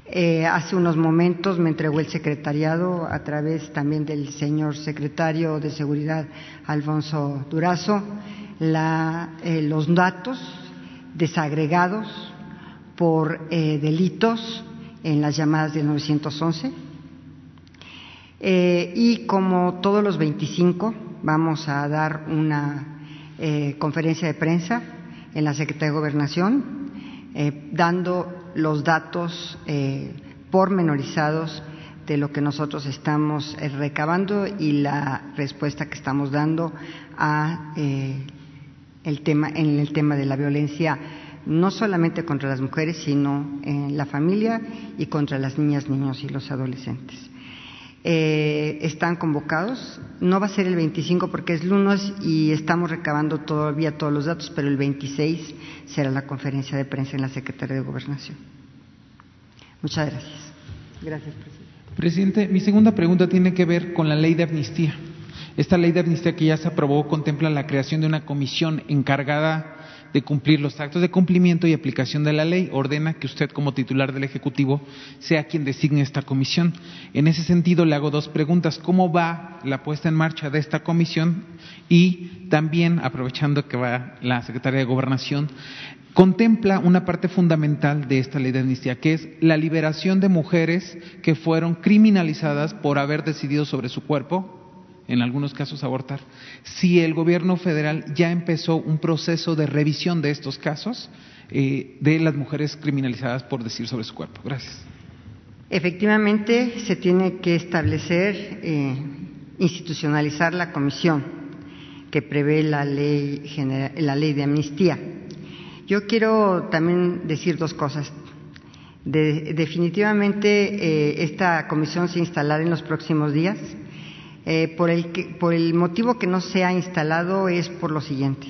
eh, hace unos momentos me entregó el secretariado a través también del señor secretario de Seguridad, Alfonso Durazo, eh, los datos desagregados por eh, delitos en las llamadas del 911. y como todos los 25 vamos a dar una conferencia de prensa en la Secretaría de Gobernación, dando los datos eh, pormenorizados de lo que nosotros estamos eh, recabando y la respuesta que estamos dando a eh, el tema en el tema de la violencia no solamente contra las mujeres sino en la familia y contra las niñas niños y los adolescentes están convocados no va a ser el 25 porque es lunes y estamos recabando todavía todos los datos pero el 26 será la conferencia de prensa en la Secretaría de Gobernación Muchas gracias. Gracias, presidente. Presidente, mi segunda pregunta tiene que ver con la ley de amnistía. Esta ley de amnistía que ya se aprobó contempla la creación de una comisión encargada de cumplir los actos de cumplimiento y aplicación de la ley. Ordena que usted, como titular del Ejecutivo, sea quien designe esta comisión. En ese sentido, le hago dos preguntas. ¿Cómo va la puesta en marcha de esta comisión? Y también, aprovechando que va la Secretaría de Gobernación, contempla una parte fundamental de esta ley de amnistía, que es la liberación de mujeres que fueron criminalizadas por haber decidido sobre su cuerpo, en algunos casos abortar. Si el gobierno federal ya empezó un proceso de revisión de estos casos eh, de las mujeres criminalizadas por decir sobre su cuerpo. Gracias. Efectivamente, se tiene que establecer, eh, institucionalizar la comisión que prevé la ley, la ley de amnistía yo quiero también decir dos cosas. definitivamente eh, esta comisión se instalará en los próximos días. Eh, por, el por el motivo que no se ha instalado es por lo siguiente,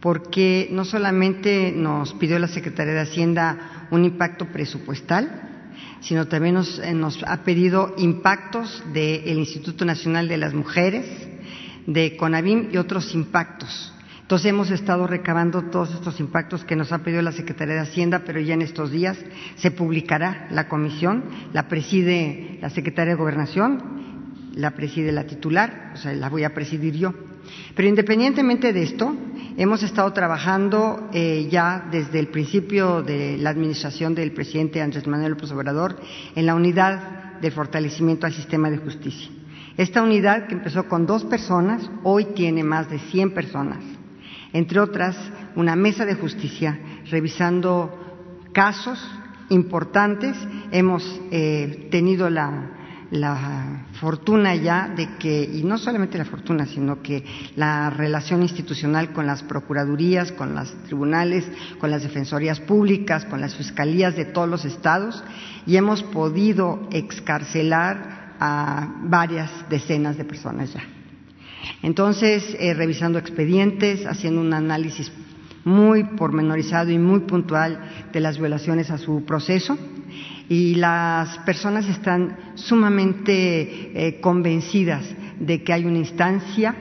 porque no solamente nos pidió la Secretaría de Hacienda un impacto presupuestal, sino también nos, eh, nos ha pedido impactos del Instituto Nacional de las Mujeres, de CONAVIM y otros impactos. Entonces hemos estado recabando todos estos impactos que nos ha pedido la Secretaría de Hacienda, pero ya en estos días se publicará la comisión, la preside la Secretaría de Gobernación, la preside la titular, o sea, la voy a presidir yo. Pero independientemente de esto, hemos estado trabajando eh, ya desde el principio de la administración del presidente Andrés Manuel López Obrador en la unidad de fortalecimiento al sistema de justicia. Esta unidad, que empezó con dos personas, hoy tiene más de 100 personas. Entre otras, una mesa de justicia revisando casos importantes. Hemos eh, tenido la, la fortuna ya de que, y no solamente la fortuna, sino que la relación institucional con las procuradurías, con los tribunales, con las defensorías públicas, con las fiscalías de todos los estados, y hemos podido excarcelar a varias decenas de personas ya. Entonces, eh, revisando expedientes, haciendo un análisis muy pormenorizado y muy puntual de las violaciones a su proceso y las personas están sumamente eh, convencidas de que hay una instancia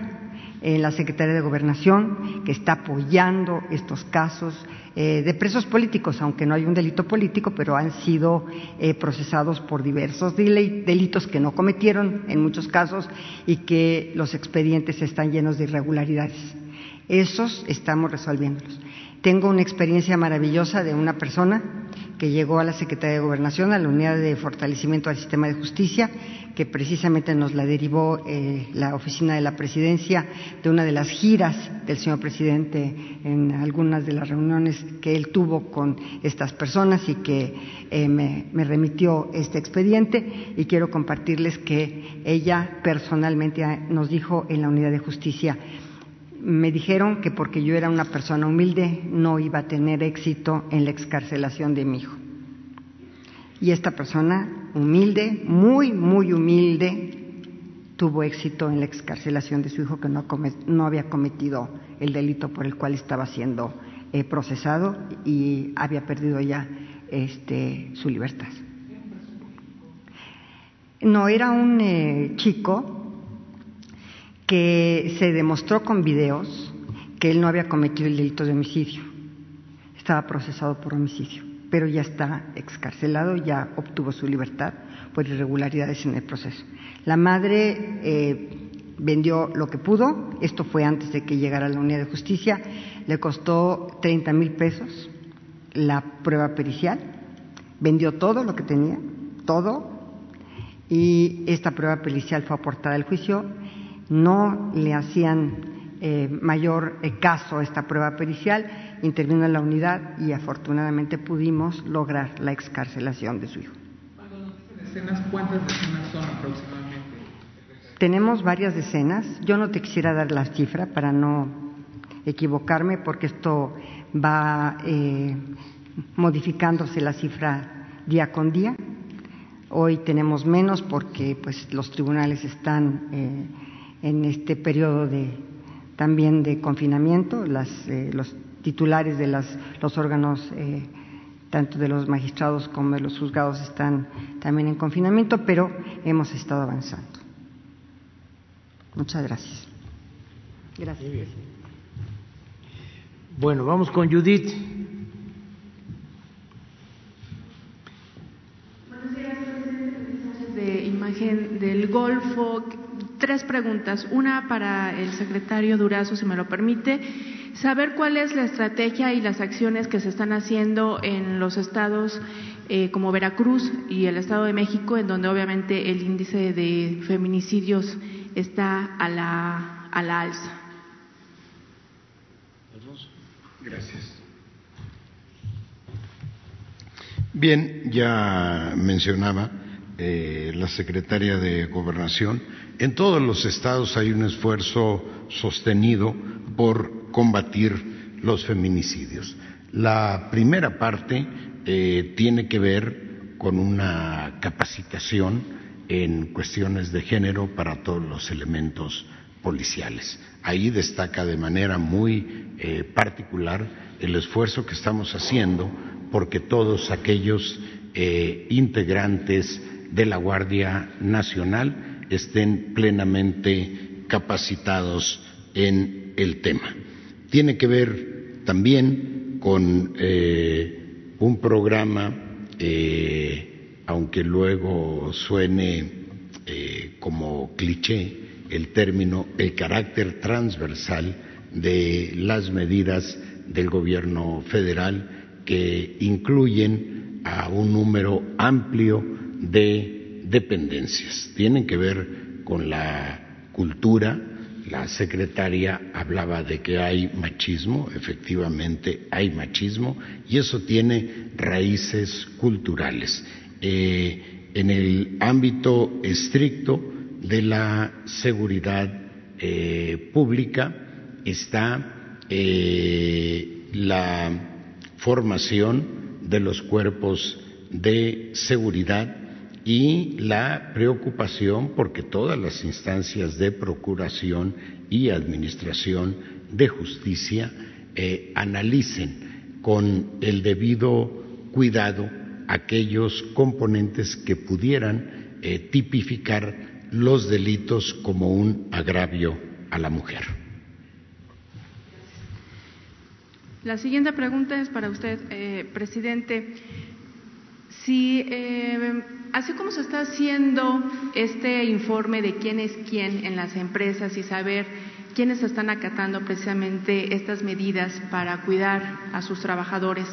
en la Secretaría de Gobernación que está apoyando estos casos eh, de presos políticos, aunque no hay un delito político, pero han sido eh, procesados por diversos delitos que no cometieron en muchos casos y que los expedientes están llenos de irregularidades. Esos estamos resolviéndolos. Tengo una experiencia maravillosa de una persona que llegó a la Secretaría de Gobernación, a la Unidad de Fortalecimiento del Sistema de Justicia, que precisamente nos la derivó eh, la oficina de la Presidencia de una de las giras del señor presidente en algunas de las reuniones que él tuvo con estas personas y que eh, me, me remitió este expediente. Y quiero compartirles que ella personalmente nos dijo en la Unidad de Justicia me dijeron que porque yo era una persona humilde no iba a tener éxito en la excarcelación de mi hijo. Y esta persona humilde, muy, muy humilde, tuvo éxito en la excarcelación de su hijo que no, no había cometido el delito por el cual estaba siendo eh, procesado y había perdido ya este, su libertad. No, era un eh, chico que se demostró con videos que él no había cometido el delito de homicidio. Estaba procesado por homicidio, pero ya está excarcelado, ya obtuvo su libertad por irregularidades en el proceso. La madre eh, vendió lo que pudo, esto fue antes de que llegara la unidad de justicia, le costó 30 mil pesos la prueba pericial, vendió todo lo que tenía, todo, y esta prueba pericial fue aportada al juicio no le hacían eh, mayor eh, caso a esta prueba pericial, intervino en la unidad y afortunadamente pudimos lograr la excarcelación de su hijo. ¿cuántas decenas son aproximadamente? Tenemos varias decenas. Yo no te quisiera dar la cifra para no equivocarme porque esto va eh, modificándose la cifra día con día. Hoy tenemos menos porque pues los tribunales están en este periodo de, también de confinamiento. Eh, los titulares de los órganos, eh, tanto de los magistrados como de los juzgados, están también en confinamiento, pero hemos estado avanzando. Muchas gracias. Gracias. Bueno, vamos con Judith. Buenos días, presidente. De imagen del Golfo tres preguntas. Una para el secretario Durazo, si me lo permite. Saber cuál es la estrategia y las acciones que se están haciendo en los estados eh, como Veracruz y el Estado de México, en donde obviamente el índice de feminicidios está a la, a la alza. Gracias. Bien, ya mencionaba eh, la secretaria de Gobernación en todos los estados hay un esfuerzo sostenido por combatir los feminicidios. La primera parte eh, tiene que ver con una capacitación en cuestiones de género para todos los elementos policiales. Ahí destaca de manera muy eh, particular el esfuerzo que estamos haciendo porque todos aquellos eh, integrantes de la Guardia Nacional estén plenamente capacitados en el tema. Tiene que ver también con eh, un programa, eh, aunque luego suene eh, como cliché el término, el carácter transversal de las medidas del gobierno federal que incluyen a un número amplio de dependencias. Tienen que ver con la cultura. La secretaria hablaba de que hay machismo, efectivamente hay machismo, y eso tiene raíces culturales. Eh, en el ámbito estricto de la seguridad eh, pública está eh, la formación de los cuerpos de seguridad y la preocupación porque todas las instancias de procuración y administración de justicia eh, analicen con el debido cuidado aquellos componentes que pudieran eh, tipificar los delitos como un agravio a la mujer. La siguiente pregunta es para usted, eh, presidente. Si, eh, así como se está haciendo este informe de quién es quién en las empresas y saber quiénes están acatando precisamente estas medidas para cuidar a sus trabajadores,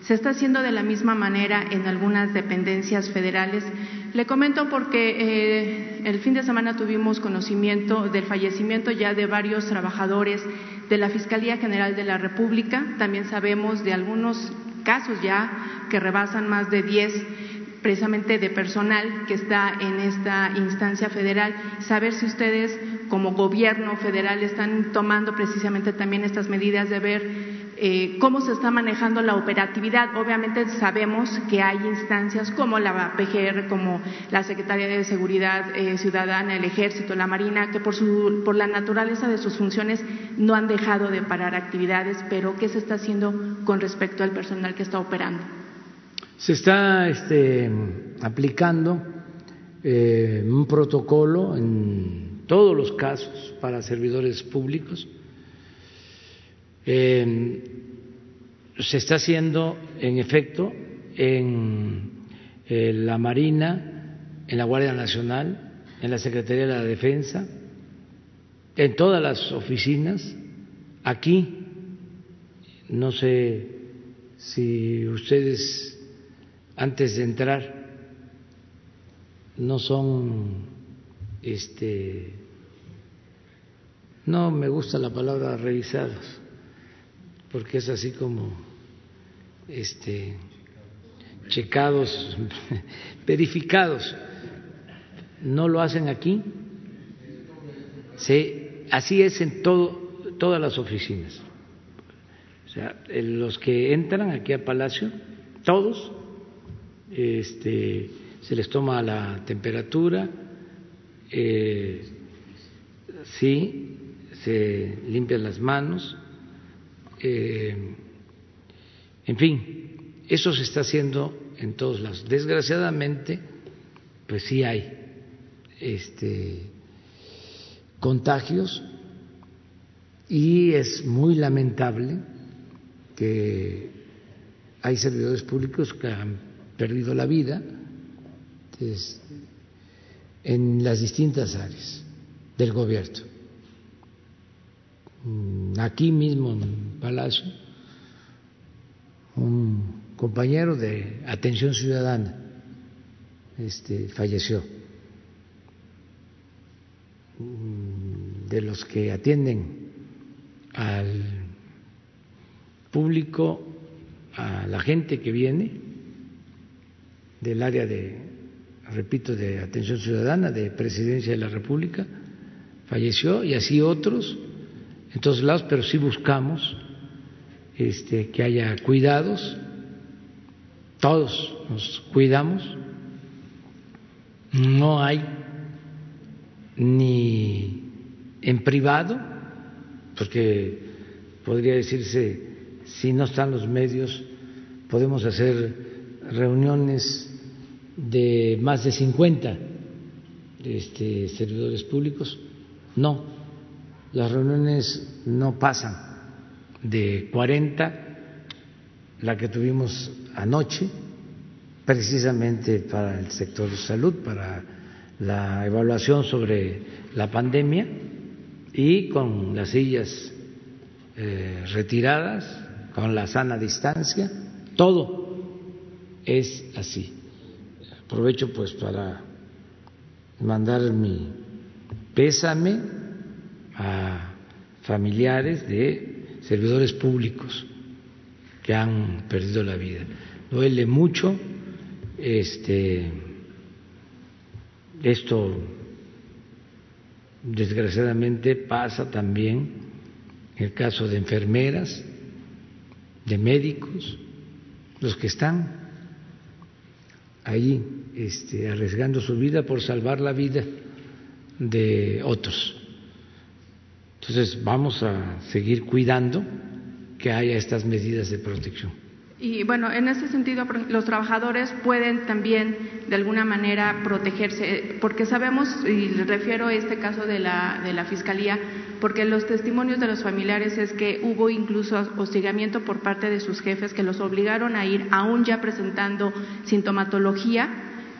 se está haciendo de la misma manera en algunas dependencias federales. Le comento porque eh, el fin de semana tuvimos conocimiento del fallecimiento ya de varios trabajadores de la Fiscalía General de la República. También sabemos de algunos casos ya que rebasan más de 10 precisamente de personal que está en esta instancia federal, saber si ustedes como gobierno federal están tomando precisamente también estas medidas de ver eh, cómo se está manejando la operatividad. Obviamente sabemos que hay instancias como la PGR, como la Secretaría de Seguridad eh, Ciudadana, el Ejército, la Marina, que por, su, por la naturaleza de sus funciones no han dejado de parar actividades, pero ¿qué se está haciendo con respecto al personal que está operando? Se está este, aplicando eh, un protocolo en todos los casos para servidores públicos eh, se está haciendo, en efecto, en eh, la Marina, en la Guardia Nacional, en la Secretaría de la Defensa, en todas las oficinas, aquí, no sé si ustedes antes de entrar no son este no me gusta la palabra revisados porque es así como este checados, verificados. No lo hacen aquí. Sí, así es en todo, todas las oficinas. O sea, los que entran aquí a Palacio, todos, este, se les toma la temperatura, eh, sí, se limpian las manos, eh, en fin, eso se está haciendo en todos lados. Desgraciadamente, pues sí hay este, contagios y es muy lamentable que hay servidores públicos que han perdido la vida en las distintas áreas del gobierno. Mm, aquí mismo en Palacio, un compañero de atención ciudadana este, falleció, mm, de los que atienden al público, a la gente que viene del área de, repito, de atención ciudadana, de presidencia de la República, falleció y así otros en todos lados, pero sí buscamos este, que haya cuidados, todos nos cuidamos, no hay ni en privado, porque podría decirse, si no están los medios, podemos hacer reuniones de más de 50 este, servidores públicos, no, las reuniones no pasan de 40, la que tuvimos anoche, precisamente para el sector de salud, para la evaluación sobre la pandemia y con las sillas eh, retiradas, con la sana distancia, todo es así. Aprovecho pues para mandar mi pésame a familiares de servidores públicos que han perdido la vida. Duele mucho este esto desgraciadamente pasa también en el caso de enfermeras, de médicos, los que están ahí este, arriesgando su vida por salvar la vida de otros. Entonces vamos a seguir cuidando que haya estas medidas de protección. Y bueno, en ese sentido, los trabajadores pueden también de alguna manera protegerse, porque sabemos, y refiero a este caso de la, de la Fiscalía, porque los testimonios de los familiares es que hubo incluso hostigamiento por parte de sus jefes que los obligaron a ir, aún ya presentando sintomatología,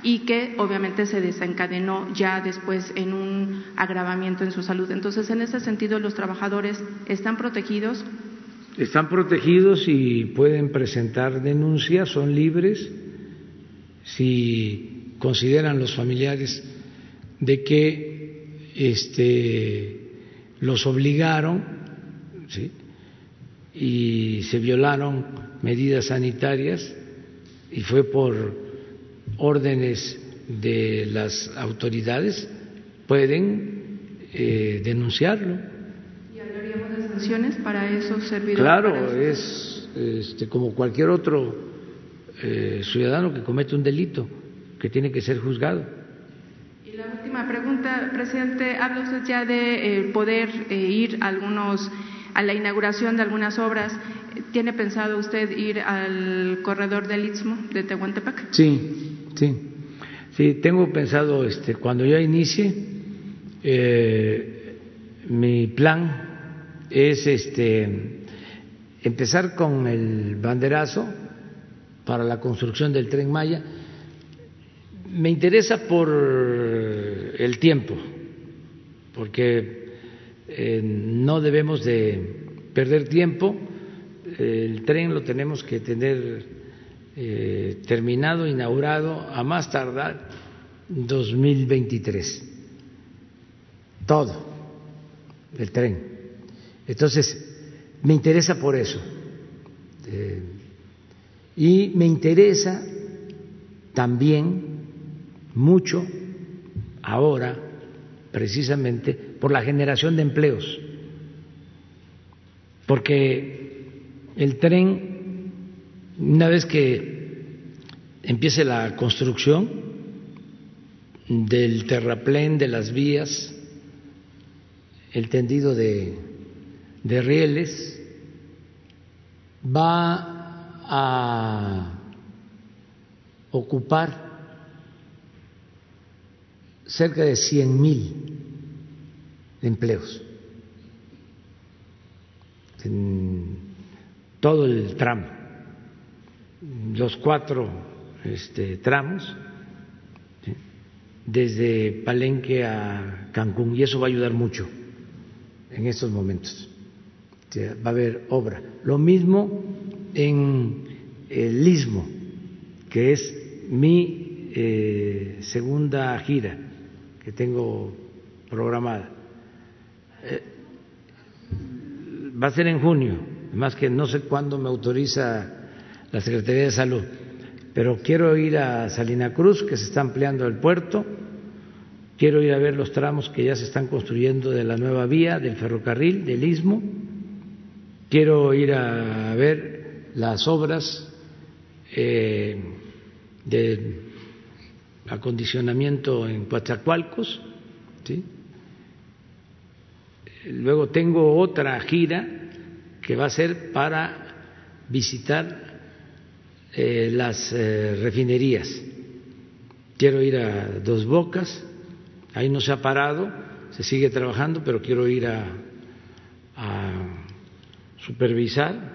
y que obviamente se desencadenó ya después en un agravamiento en su salud. Entonces, en ese sentido, los trabajadores están protegidos están protegidos y pueden presentar denuncias, son libres si consideran los familiares de que este, los obligaron y se violaron medidas sanitarias y fue por órdenes de las autoridades, pueden eh, denunciarlo para esos servidores? Claro, es este, como cualquier otro eh, ciudadano que comete un delito que tiene que ser juzgado. Y la última pregunta, presidente, habla usted ya de eh, poder eh, ir a algunos a la inauguración de algunas obras. ¿Tiene pensado usted ir al corredor del Istmo de Tehuantepec? Sí, sí. Sí, tengo pensado este, cuando ya inicie mi plan es este empezar con el banderazo para la construcción del tren Maya. Me interesa por el tiempo, porque eh, no debemos de perder tiempo. El tren lo tenemos que tener eh, terminado, inaugurado a más tardar 2023. Todo el tren entonces, me interesa por eso. Eh, y me interesa también mucho ahora, precisamente, por la generación de empleos. Porque el tren, una vez que empiece la construcción del terraplén, de las vías, el tendido de de rieles va a ocupar cerca de 100 mil empleos en todo el tramo, los cuatro este, tramos, desde Palenque a Cancún, y eso va a ayudar mucho en estos momentos. Va a haber obra. Lo mismo en el Istmo, que es mi eh, segunda gira que tengo programada. Eh, va a ser en junio, más que no sé cuándo me autoriza la Secretaría de Salud, pero quiero ir a Salina Cruz, que se está ampliando el puerto, quiero ir a ver los tramos que ya se están construyendo de la nueva vía, del ferrocarril, del Istmo. Quiero ir a ver las obras eh, de acondicionamiento en Coatzacoalcos. Luego tengo otra gira que va a ser para visitar eh, las eh, refinerías. Quiero ir a Dos Bocas, ahí no se ha parado, se sigue trabajando, pero quiero ir a supervisar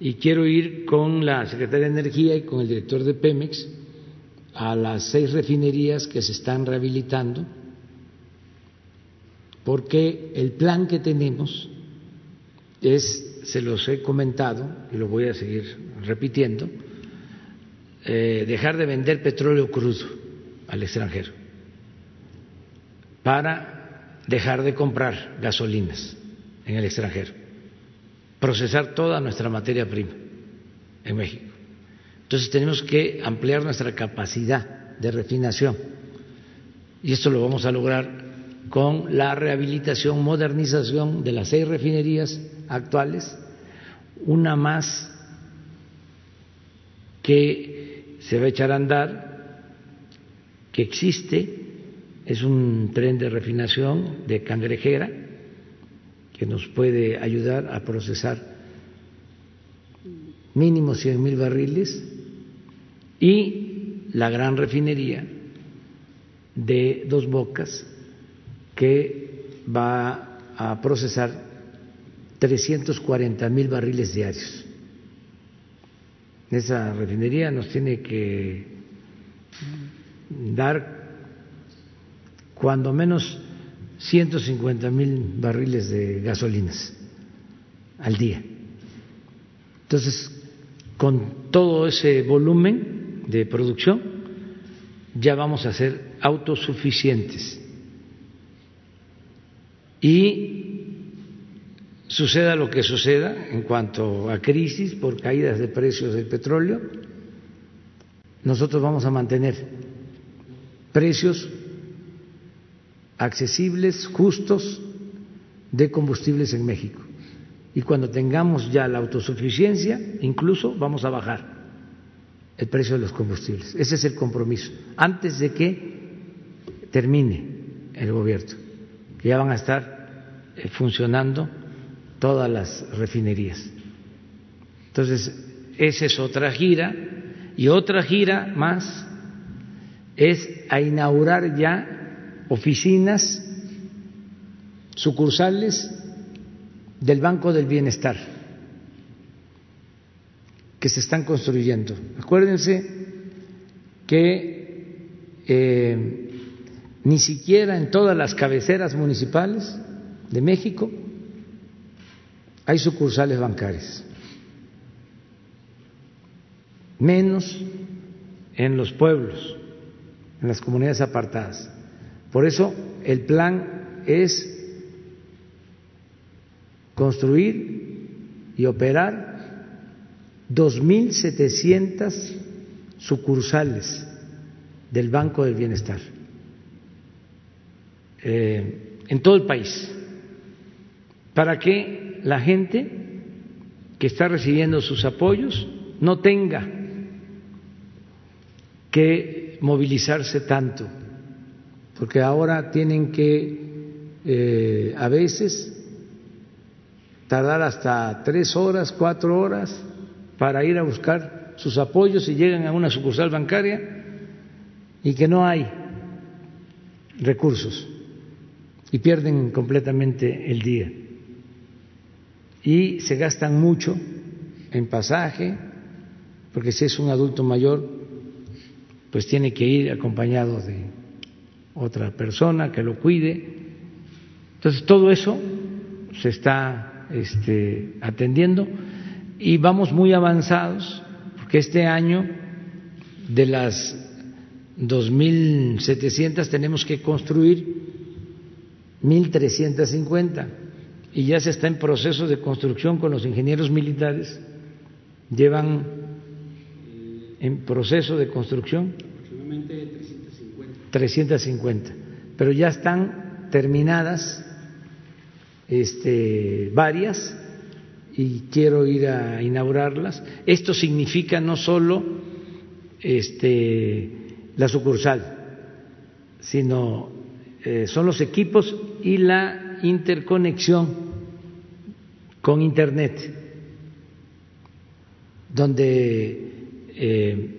y quiero ir con la Secretaría de Energía y con el director de Pemex a las seis refinerías que se están rehabilitando, porque el plan que tenemos es, se los he comentado y lo voy a seguir repitiendo, eh, dejar de vender petróleo crudo al extranjero para dejar de comprar gasolinas en el extranjero, procesar toda nuestra materia prima en México. Entonces tenemos que ampliar nuestra capacidad de refinación y esto lo vamos a lograr con la rehabilitación, modernización de las seis refinerías actuales, una más que se va a echar a andar, que existe, es un tren de refinación de cangrejera que nos puede ayudar a procesar mínimo 100 mil barriles y la gran refinería de dos bocas que va a procesar 340 mil barriles diarios. Esa refinería nos tiene que dar cuando menos 150 mil barriles de gasolinas al día. Entonces, con todo ese volumen de producción, ya vamos a ser autosuficientes y suceda lo que suceda en cuanto a crisis por caídas de precios del petróleo, nosotros vamos a mantener precios accesibles, justos de combustibles en México. Y cuando tengamos ya la autosuficiencia, incluso vamos a bajar el precio de los combustibles. Ese es el compromiso, antes de que termine el gobierno que ya van a estar eh, funcionando todas las refinerías. Entonces, esa es otra gira y otra gira más es a inaugurar ya oficinas sucursales del Banco del Bienestar que se están construyendo. Acuérdense que eh, ni siquiera en todas las cabeceras municipales de México hay sucursales bancarias, menos en los pueblos, en las comunidades apartadas. Por eso el plan es construir y operar 2.700 sucursales del Banco del Bienestar eh, en todo el país para que la gente que está recibiendo sus apoyos no tenga que movilizarse tanto, porque ahora tienen que eh, a veces tardar hasta tres horas, cuatro horas para ir a buscar sus apoyos y llegan a una sucursal bancaria y que no hay recursos y pierden completamente el día. Y se gastan mucho en pasaje, porque si es un adulto mayor, pues tiene que ir acompañado de otra persona que lo cuide. Entonces, todo eso se está este, atendiendo y vamos muy avanzados, porque este año de las 2.700 tenemos que construir 1.350 y ya se está en proceso de construcción con los ingenieros militares. Llevan en proceso de construcción aproximadamente 350. 350, pero ya están terminadas este, varias y quiero ir a inaugurarlas. Esto significa no solo este, la sucursal, sino eh, son los equipos y la interconexión con Internet, donde eh,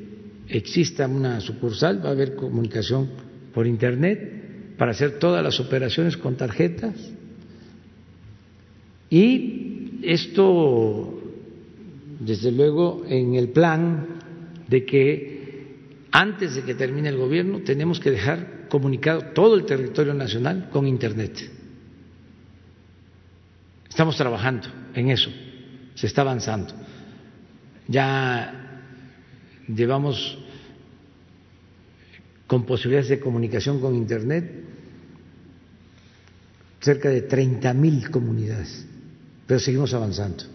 exista una sucursal, va a haber comunicación por Internet para hacer todas las operaciones con tarjetas. Y esto, desde luego, en el plan de que antes de que termine el gobierno tenemos que dejar comunicado todo el territorio nacional con Internet. Estamos trabajando en eso, se está avanzando. Ya llevamos con posibilidades de comunicación con Internet cerca de 30 mil comunidades, pero seguimos avanzando.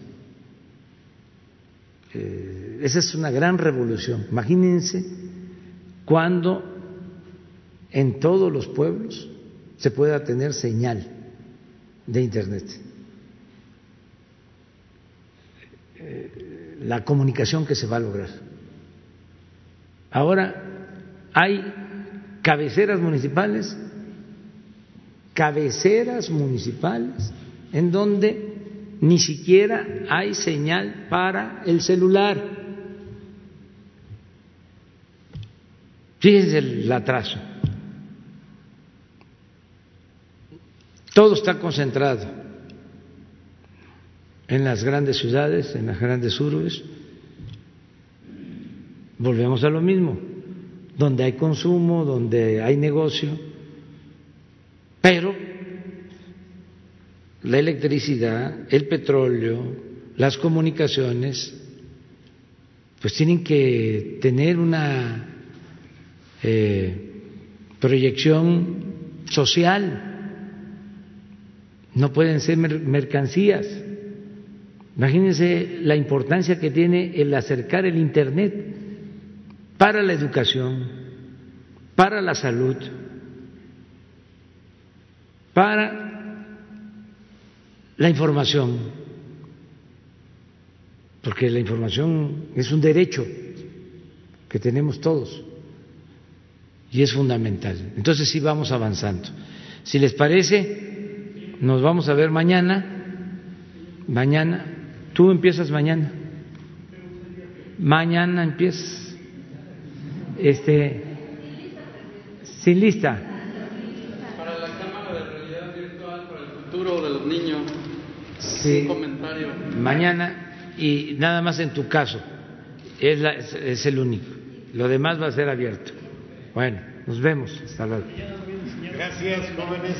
Eh, esa es una gran revolución. Imagínense cuando en todos los pueblos se pueda tener señal de Internet. Eh, la comunicación que se va a lograr. Ahora hay cabeceras municipales, cabeceras municipales en donde ni siquiera hay señal para el celular. Fíjense el atraso. Todo está concentrado en las grandes ciudades, en las grandes urbes. Volvemos a lo mismo, donde hay consumo, donde hay negocio, pero la electricidad, el petróleo, las comunicaciones, pues tienen que tener una eh, proyección social, no pueden ser mercancías. Imagínense la importancia que tiene el acercar el Internet para la educación, para la salud, para la información, porque la información es un derecho que tenemos todos y es fundamental. Entonces sí vamos avanzando. Si les parece, nos vamos a ver mañana. Mañana, tú empiezas mañana. Mañana empiezas. Este, sin lista. Para la Cámara de Realidad Virtual, para el futuro de los niños. Sí. Un comentario. Mañana y nada más en tu caso. Es, la- es- es el único. Lo demás va a ser abierto. Bueno, nos vemos. Hasta luego. Gracias, jóvenes.